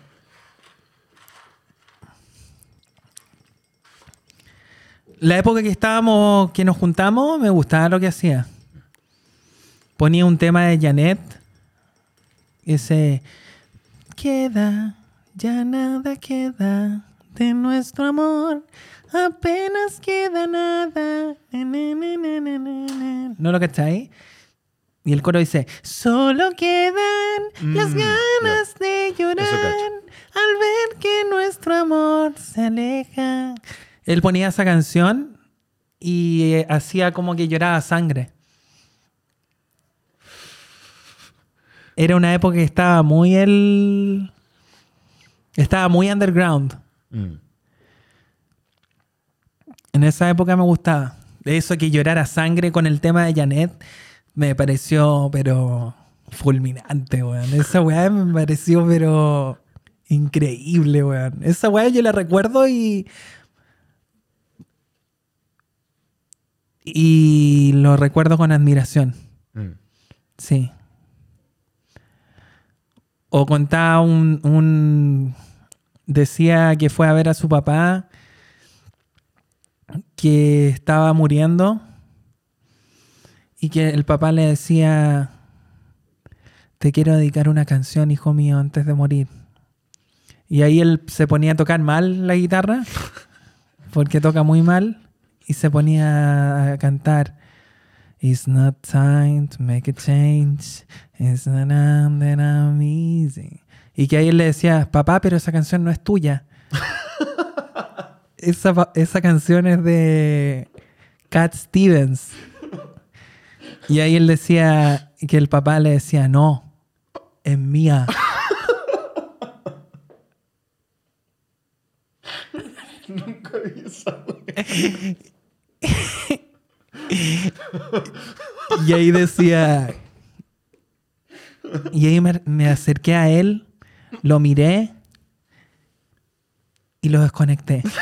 La época que estábamos, que nos juntamos, me gustaba lo que hacía. Ponía un tema de Janet. Ese. Queda, ya nada queda de nuestro amor. Apenas queda nada. Na, na, na, na, na, na, na. ¿No lo cachai? Y el coro dice: Solo quedan las Mm, ganas de llorar al ver que nuestro amor se aleja. Él ponía esa canción y eh, hacía como que lloraba sangre. Era una época que estaba muy el. Estaba muy underground. Mm. En esa época me gustaba. De eso que llorara sangre con el tema de Janet me pareció, pero fulminante, weón. Esa weá me pareció, pero increíble, weón. Esa weá yo la recuerdo y. Y lo recuerdo con admiración, Mm. sí. O contaba un, un. Decía que fue a ver a su papá que estaba muriendo y que el papá le decía, te quiero dedicar una canción, hijo mío, antes de morir. Y ahí él se ponía a tocar mal la guitarra, porque toca muy mal, y se ponía a cantar. It's not time to make a change. It's not I'm that I'm easy. Y que ahí él le decía, papá, pero esa canción no es tuya. esa, esa canción es de Cat Stevens. Y ahí él decía que el papá le decía, no, es mía. Y ahí decía. Y ahí me, me acerqué a él, lo miré y lo desconecté.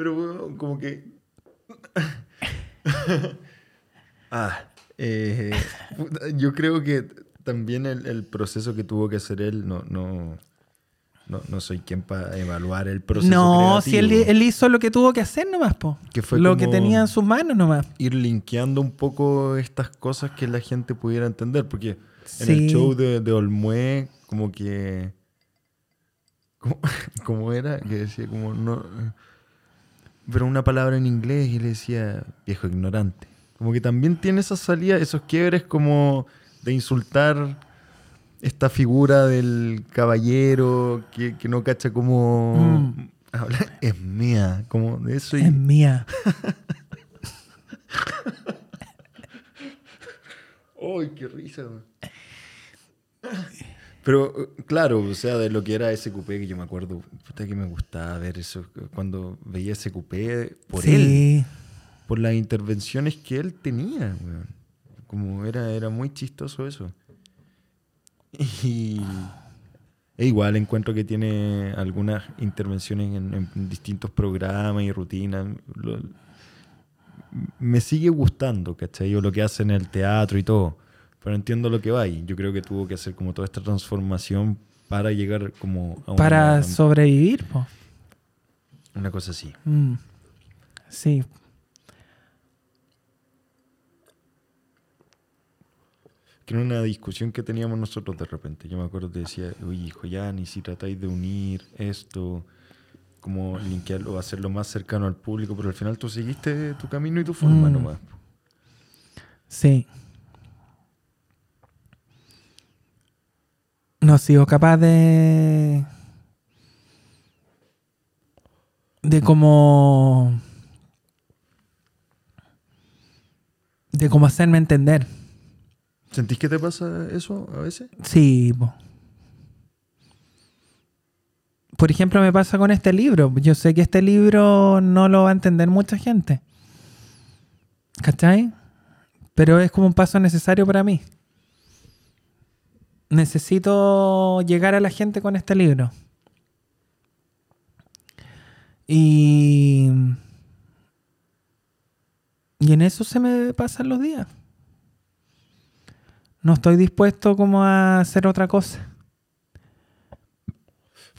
Pero weón, como que. ah, eh, yo creo que también el, el proceso que tuvo que hacer él, no, no, no, no soy quien para evaluar el proceso. No, si él, él hizo lo que tuvo que hacer nomás, po. Que fue lo que tenía en sus manos nomás. Ir linkeando un poco estas cosas que la gente pudiera entender, porque en el show de, de Olmué, como que. Como, como era, que decía como no. Pero una palabra en inglés y le decía viejo ignorante. Como que también tiene esa salida, esos quiebres como de insultar esta figura del caballero que, que no cacha como Mm. hablar. Es mía, como de eso y Es mía. ¡Ay, qué risa! Pero, eh, claro, o sea, de lo que era SQP, que yo me acuerdo, puta que me gustaba ver eso, cuando veía SQP por él, sí. por las intervenciones que él tenía, weón. Como era, era muy chistoso eso. Y e igual encuentro que tiene algunas intervenciones en, en distintos programas y rutinas. Lo- me sigue gustando, ¿cachai? O lo que hace en el teatro y todo. Pero entiendo lo que va y yo creo que tuvo que hacer como toda esta transformación para llegar como a una, Para sobrevivir, po. una cosa así. Mm. Sí. Que era una discusión que teníamos nosotros de repente. Yo me acuerdo que decía, oye, hijo, ya ni si tratáis de unir esto, como linkearlo, hacerlo más cercano al público, pero al final tú seguiste tu camino y tu forma Mm. nomás. Sí. No he sido capaz de. de como. de como hacerme entender. ¿Sentís que te pasa eso a veces? Sí. po. Por ejemplo, me pasa con este libro. Yo sé que este libro no lo va a entender mucha gente. ¿Cachai? Pero es como un paso necesario para mí. Necesito llegar a la gente con este libro. Y. Y en eso se me pasan los días. No estoy dispuesto como a hacer otra cosa.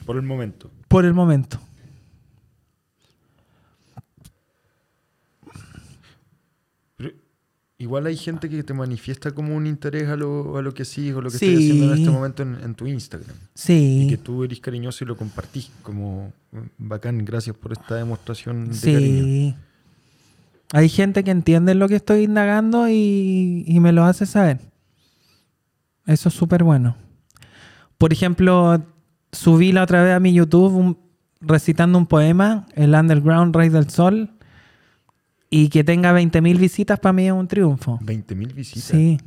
Por el momento. Por el momento. Pero igual hay gente que te manifiesta como un interés a lo, a lo que sigues o lo que Sí. estás haciendo en este momento en, en tu Instagram. Y Sí. que tú eres cariñoso y lo compartís como bacán, gracias por esta demostración de cariño. Sí. Hay gente que entiende lo que estoy indagando y, y me lo hace saber. Eso es súper bueno. Por ejemplo, subí la otra vez a mi YouTube un- recitando un poema, El Underground Rey del Sol, y que tenga 20.000 visitas para mí es un triunfo. 20.000 visitas. Sí.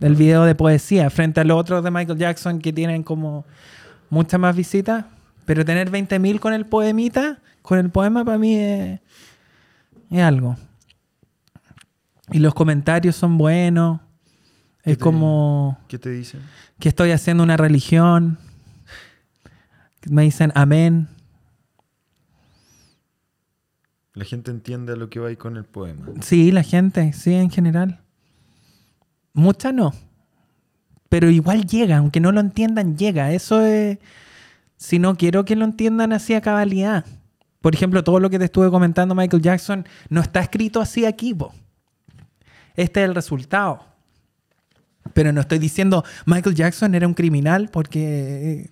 El video de poesía, frente a los otros de Michael Jackson que tienen como muchas más visitas. Pero tener 20.000 con el poemita, con el poema, para mí es, es algo. Y los comentarios son buenos. ¿Qué Es te- como ¿Qué te dicen? que estoy haciendo una religión. Me dicen amén. La gente entiende lo que va ahí con el poema. Sí, la gente, sí, en general. Mucha no. Pero igual llega, aunque no lo entiendan, llega. Eso es. Si no quiero que lo entiendan así a cabalidad. Por ejemplo, todo lo que te estuve comentando, Michael Jackson, no está escrito así aquí, po. Este es el resultado. Pero no estoy diciendo Michael Jackson era un criminal porque.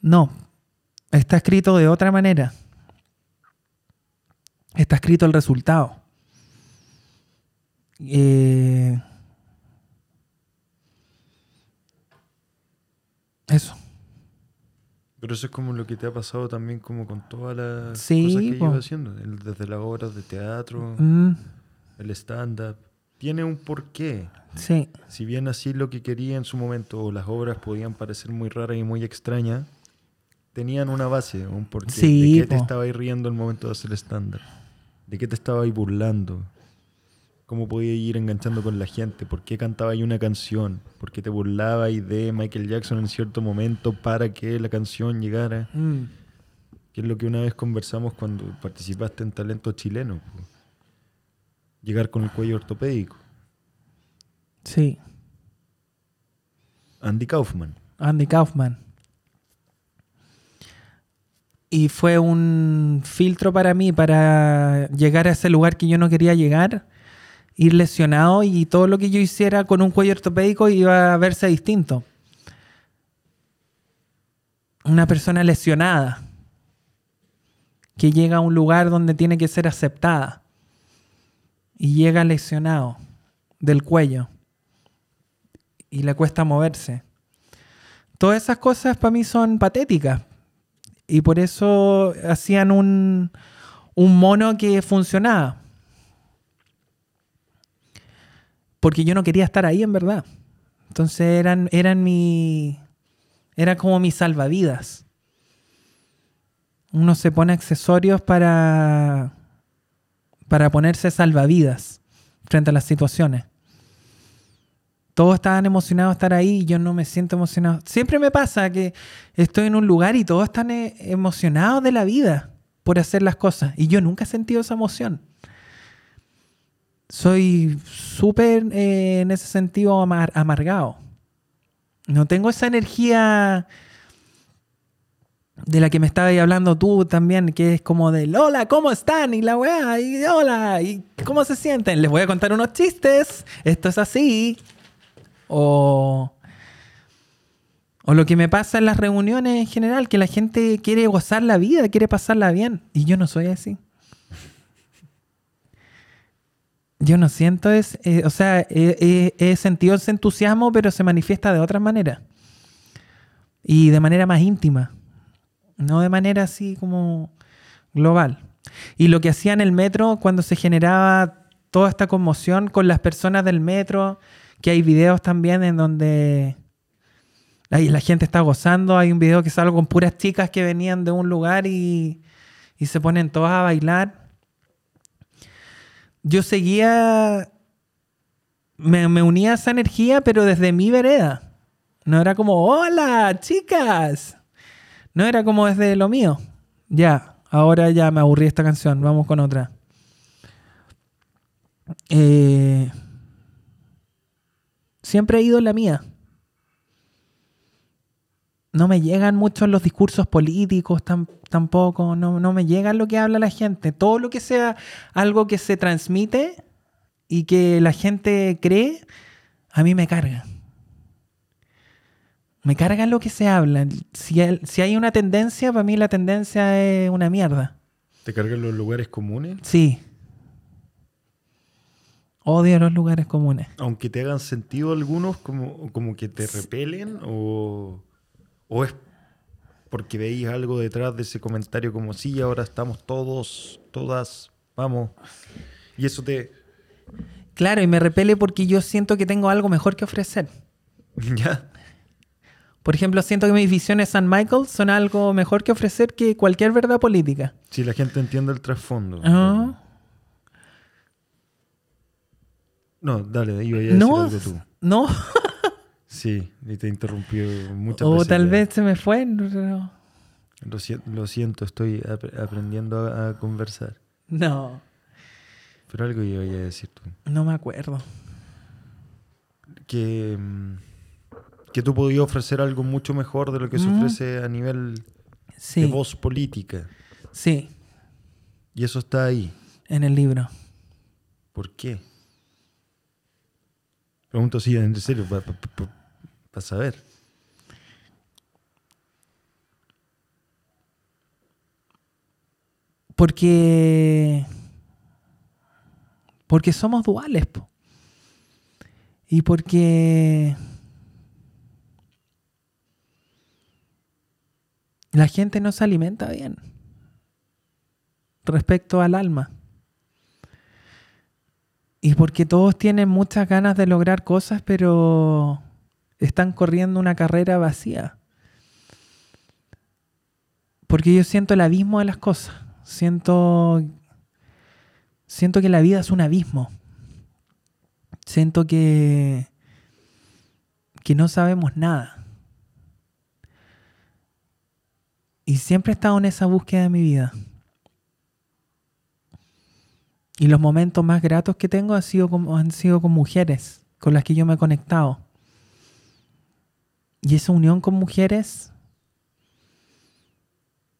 No. Está escrito de otra manera. Está escrito el resultado. Eh, Eso. Pero eso es como lo que te ha pasado también como con todas las Sí, cosas que llevas haciendo. el- Desde las obras de teatro, Mm, el stand-up. Tiene un porqué. sí. Si bien así lo que quería en su momento, o las obras podían parecer muy raras y muy extrañas, tenían una base, un porqué. Sí, ¿De qué te po. estabas riendo al momento de hacer stand-up? ¿De qué te estabas burlando? ¿Cómo podías ir enganchando con la gente? ¿Por qué cantaba ahí una canción? ¿Por qué te burlabas de Michael Jackson en cierto momento para que la canción llegara? Mm, Que es lo que una vez conversamos cuando participaste en Talento Chileno. Llegar con el cuello ortopédico. sí. Andy Kaufman. Andy Kaufman. Y fue un filtro para mí para llegar a ese lugar que yo no quería llegar, ir lesionado y todo lo que yo hiciera con un cuello ortopédico iba a verse distinto. Una persona lesionada que llega a un lugar donde tiene que ser aceptada y llega lesionado del cuello y le cuesta moverse. Todas esas cosas para mí son patéticas. Y por eso hacían un, un mono que funcionaba. porque yo no quería estar ahí en verdad. Entonces eran, eran mi. Era como mis salvavidas. Uno se pone accesorios para. para ponerse salvavidas frente a las situaciones. Todos estaban emocionados de estar ahí y yo no me siento emocionado. Siempre me pasa que estoy en un lugar y todos están eh, emocionados de la vida por hacer las cosas. Y yo nunca he sentido esa emoción. Soy súper eh, en ese sentido amar- amargado. No tengo esa energía de la que me estabas hablando tú también, que es como de hola, ¿cómo están? Y la weá, y hola, ¿y cómo se sienten? Les voy a contar unos chistes, esto es así. O, o lo que me pasa en las reuniones en general, que la gente quiere gozar la vida, quiere pasarla bien, y yo no soy así. Yo no siento es, eh, o sea, he, sentido ese entusiasmo, pero se manifiesta de otra manera. Y de manera más íntima. No de manera así como global. Y lo que hacía en el metro cuando se generaba toda esta conmoción con las personas del metro, que hay videos también en donde ahí la gente está gozando. Hay un video que salgo con puras chicas que venían de un lugar y, y se ponen todas a bailar. Yo seguía, me, me unía a esa energía, pero desde mi vereda. No era como, hola, chicas. No era como desde lo mío. Ya, ahora ya me aburrí esta canción. Vamos con otra. Eh, siempre he ido en la mía. No me llegan mucho los discursos políticos tam- tampoco. No, no me llega lo que habla la gente. Todo lo que sea algo que se transmite y que la gente cree, a mí me carga. Me carga lo que se habla. Si hay una tendencia, para mí la tendencia es una mierda. ¿Te cargan los lugares comunes? Sí. Odio los lugares comunes. Aunque te hagan sentido algunos, como, como que te repelen, o, o es porque veis algo detrás de ese comentario como sí, ahora estamos todos, todas, vamos. Y eso te... Claro, y me repele porque yo siento que tengo algo mejor que ofrecer. ¿Ya? Por ejemplo, siento que mis visiones San Michael son algo mejor que ofrecer que cualquier verdad política. Si la gente entiende el trasfondo. Ah. No, dale, iba a decir No, algo tú. no. Sí, y te interrumpió muchas o veces. tal ya. vez se me fue. no- Lo, lo siento, estoy ap- aprendiendo a, a conversar. No, Pero algo iba a decir tú. no me acuerdo. Que, mm, que tú podías ofrecer algo mucho mejor de lo que se Mm. ofrece a nivel Sí, de voz política. sí, Y eso está ahí. en el libro. ¿Por qué? Pregunto así, en serio, para saber. Porque. Porque somos duales, po. Y porque. La gente no se alimenta bien. Respecto al alma. Y porque todos tienen muchas ganas de lograr cosas, pero están corriendo una carrera vacía. Porque yo siento el abismo de las cosas. Siento. Siento que la vida es un abismo. Siento que. que no sabemos nada. Y siempre he estado en esa búsqueda de mi vida. Y los momentos más gratos que tengo han sido, con, han sido con mujeres con las que yo me he conectado. Y esa unión con mujeres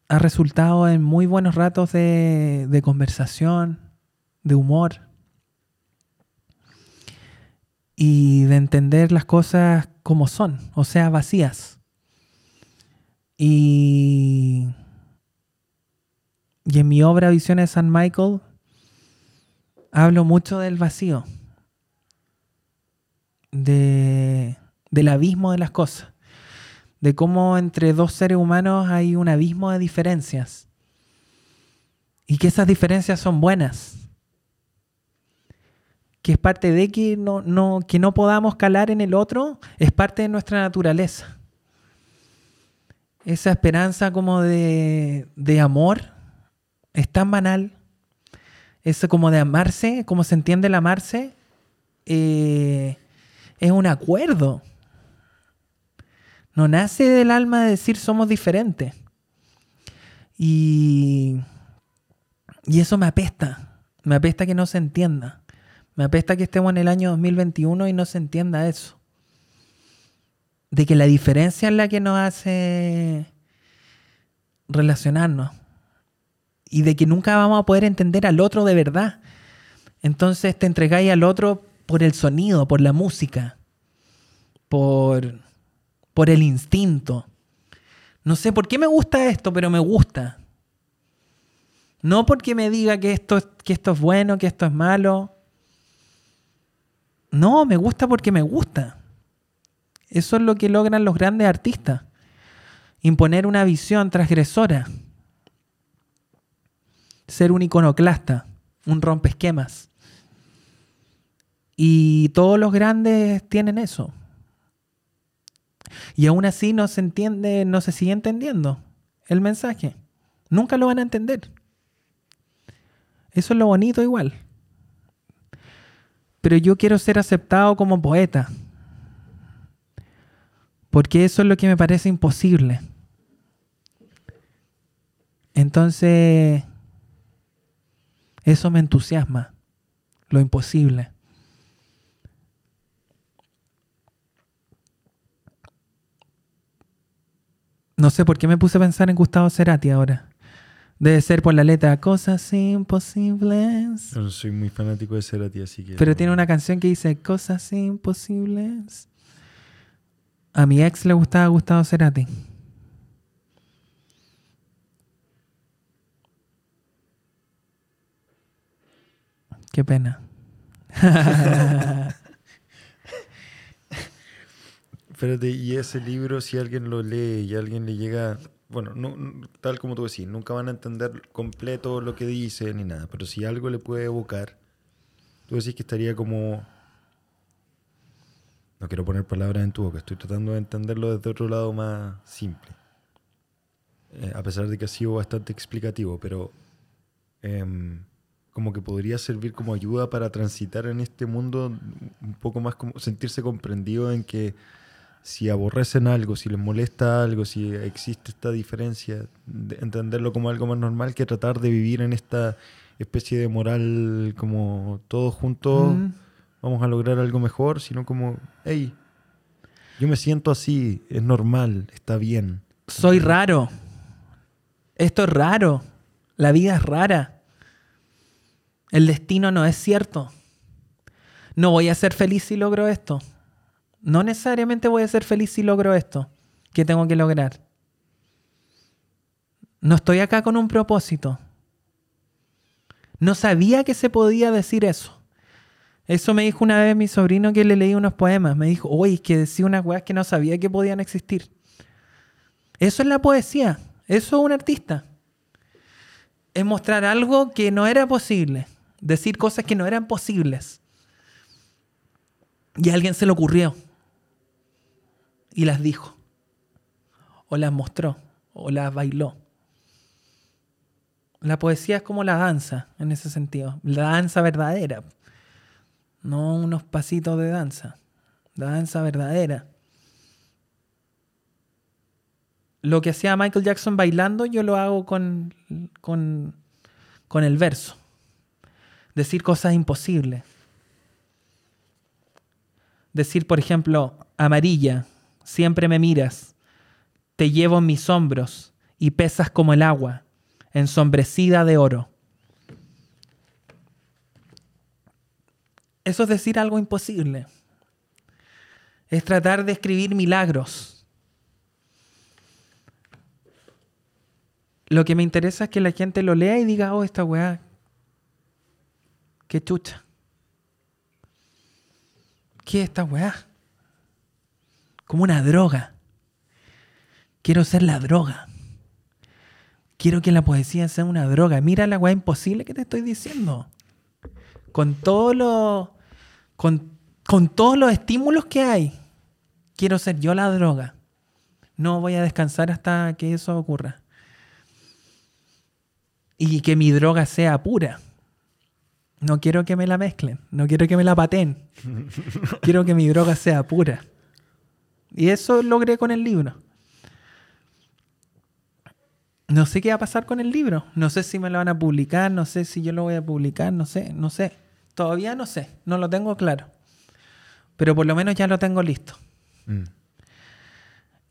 ha resultado en muy buenos ratos de, conversación, de humor y de entender las cosas como son, o sea, vacías. Y, y en mi obra Visiones de San Michael hablo mucho del vacío, de, del abismo de las cosas, de cómo entre dos seres humanos hay un abismo de diferencias y que esas diferencias son buenas, que es parte de que no, que no podamos calar en el otro, es parte de nuestra naturaleza. Esa esperanza como de, de amor es tan banal. Eso como de amarse, como se entiende el amarse, eh, es un acuerdo. No nace del alma de decir somos diferentes. Y, y eso me apesta. Me apesta que no se entienda. Me apesta que estemos en el año 2021 y no se entienda eso. De que la diferencia es la que nos hace relacionarnos. Y de que nunca vamos a poder entender al otro de verdad. Entonces te entregáis al otro por el sonido, por la música, por, por el instinto. No sé por qué me gusta esto, pero me gusta. No porque me diga que esto, que esto es bueno, que esto es malo. No, me gusta porque me gusta. Eso es lo que logran los grandes artistas. Imponer una visión transgresora. Ser un iconoclasta, un rompesquemas. Y todos los grandes tienen eso. Y aún así no se entiende, no se sigue entendiendo el mensaje. Nunca lo van a entender. Eso es lo bonito igual. Pero yo quiero ser aceptado como poeta. Porque eso es lo que me parece imposible. Entonces, eso me entusiasma. Lo imposible. No sé por qué me puse a pensar en Gustavo Cerati ahora. Debe ser por la letra Cosas imposibles. No soy muy fanático de Cerati, así que. Pero tiene una canción que dice Cosas imposibles. A mi ex le gustaba Gustavo Cerati. Qué pena. Espérate, y ese libro, si alguien lo lee y alguien le llega, bueno, no, tal como tú decís, nunca van a entender completo lo que dice ni nada, pero si algo le puede evocar, tú decís que estaría como... No quiero poner palabras en tu boca, estoy tratando de entenderlo desde otro lado más simple. Eh, a pesar de que ha sido bastante explicativo, pero em, como que podría servir como ayuda para transitar en este mundo un poco más como sentirse comprendido en que si aborrecen algo, si les molesta algo, si existe esta diferencia, entenderlo como algo más normal que tratar de vivir en esta especie de moral como todos juntos mm. vamos a lograr algo mejor, sino como, hey, yo me siento así, es normal, está bien. Soy raro. Esto es raro. La vida es rara. El destino no es cierto. No voy a ser feliz si logro esto. No necesariamente voy a ser feliz si logro esto que tengo que lograr. No estoy acá con un propósito. No sabía que se podía decir eso. Eso me dijo una vez mi sobrino que le leí unos poemas. Me dijo, uy, que decía unas weas que no sabía que podían existir. Eso es la poesía. Eso es un artista. Es mostrar algo que no era posible. Decir cosas que no eran posibles. Y a alguien se le ocurrió y las dijo, o las mostró, o las bailó. La poesía es como la danza, en ese sentido, la danza verdadera, no unos pasitos de danza, la danza verdadera. Lo que hacía Michael Jackson bailando, yo lo hago con, con, con el verso. Decir cosas imposibles. Decir, por ejemplo, amarilla, siempre me miras, te llevo en mis hombros y pesas como el agua, ensombrecida de oro. Eso es decir algo imposible. Es tratar de escribir milagros. Lo que me interesa es que la gente lo lea y diga, oh, esta weá, qué chucha. ¿Qué es esta weá? como una droga. Quiero ser la droga. Quiero que la poesía sea una droga. Mira la weá imposible que te estoy diciendo. Con todo lo, con, con todos los estímulos que hay, quiero ser yo la droga. No voy a descansar hasta que eso ocurra. Y que mi droga sea pura. No quiero que me la mezclen, no quiero que me la paten. quiero que mi droga sea pura. Y eso logré con el libro. No sé qué va a pasar con el libro. No sé si me lo van a publicar, no sé si yo lo voy a publicar, no sé, no sé. Todavía no sé, no lo tengo claro. Pero por lo menos ya lo tengo listo. Mm.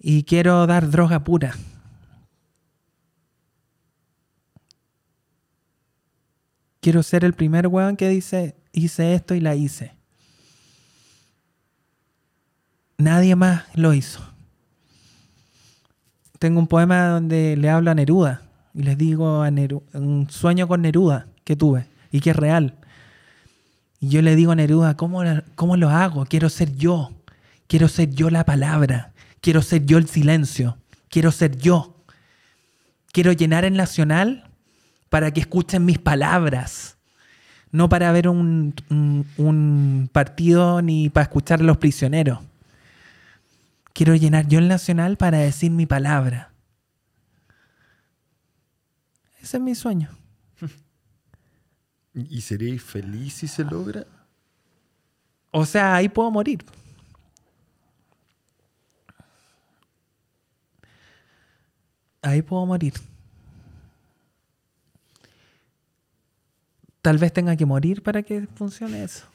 Y quiero dar droga pura. Quiero ser el primer weón que dice, hice esto y la hice. Nadie más lo hizo. Tengo un poema donde le hablo a Neruda y les digo a Neru- un sueño con Neruda que tuve y que es real. Y yo le digo a Neruda, ¿cómo, ¿cómo lo hago? Quiero ser yo. Quiero ser yo la palabra. Quiero ser yo el silencio. Quiero ser yo. Quiero llenar el Nacional para que escuchen mis palabras. No para ver un, un- un partido ni para escuchar a los prisioneros. Quiero llenar yo el Nacional para decir mi palabra. Ese es mi sueño. ¿Y seréis feliz si se logra? O sea, ahí puedo morir. Ahí puedo morir. Tal vez tenga que morir para que funcione eso.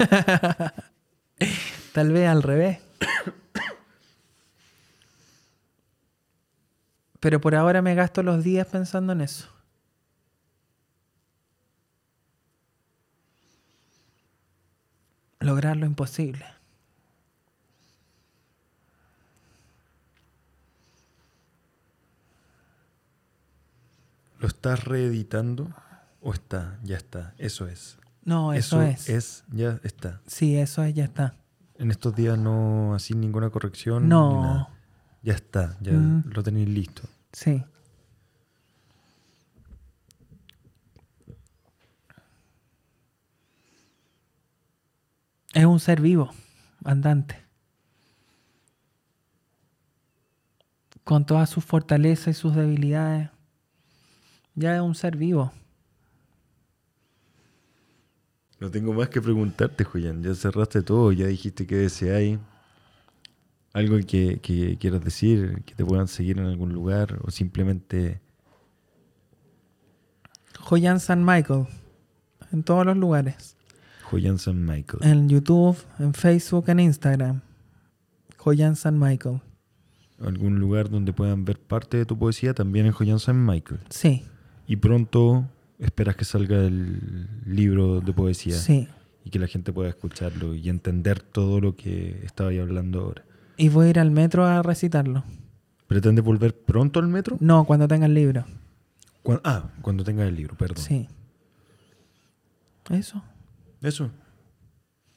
Tal vez al revés. Pero por ahora me gasto los días pensando en eso. Lograr lo imposible. ¿Lo estás reeditando o está? Ya está. Eso es. No, eso, es. es. Ya está. Sí, eso es, ya está. En estos días no así ninguna corrección. No. ni nada. Ya está. Ya Mm. lo tenéis listo. Sí. Es un ser vivo, andante. Con todas sus fortalezas y sus debilidades. Ya es un ser vivo. No tengo más que preguntarte, Julián. Ya cerraste todo, ya dijiste que deseáis. Algo que, que quieras decir, que te puedan seguir en algún lugar o simplemente Joyan San Michael. En todos los lugares. Julián San Michael. En YouTube, en Facebook, en Instagram. Joyan San Michael. Algún lugar donde puedan ver parte de tu poesía también en Julián San Michael. Sí, Y pronto esperas que salga el libro de poesía sí. y que la gente pueda escucharlo y entender todo lo que estaba ahí hablando ahora. Y voy a ir al metro a recitarlo. ¿Pretendes volver pronto al metro? No, cuando tenga el libro. Ah, cuando tengas el libro, perdón. Sí. Eso. Eso.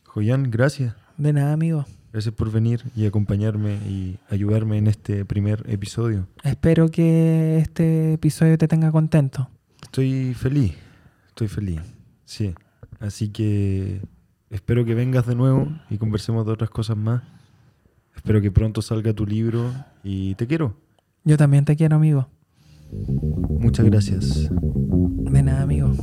Joyan, gracias. De nada, amigo. Gracias por venir y acompañarme y ayudarme en este primer episodio. Espero que este episodio te tenga contento. Estoy feliz, estoy feliz, sí. Así que espero que vengas de nuevo y conversemos de otras cosas más. Espero que pronto salga tu libro y te quiero. Yo también te quiero, amigo. Muchas gracias. De nada, amigo.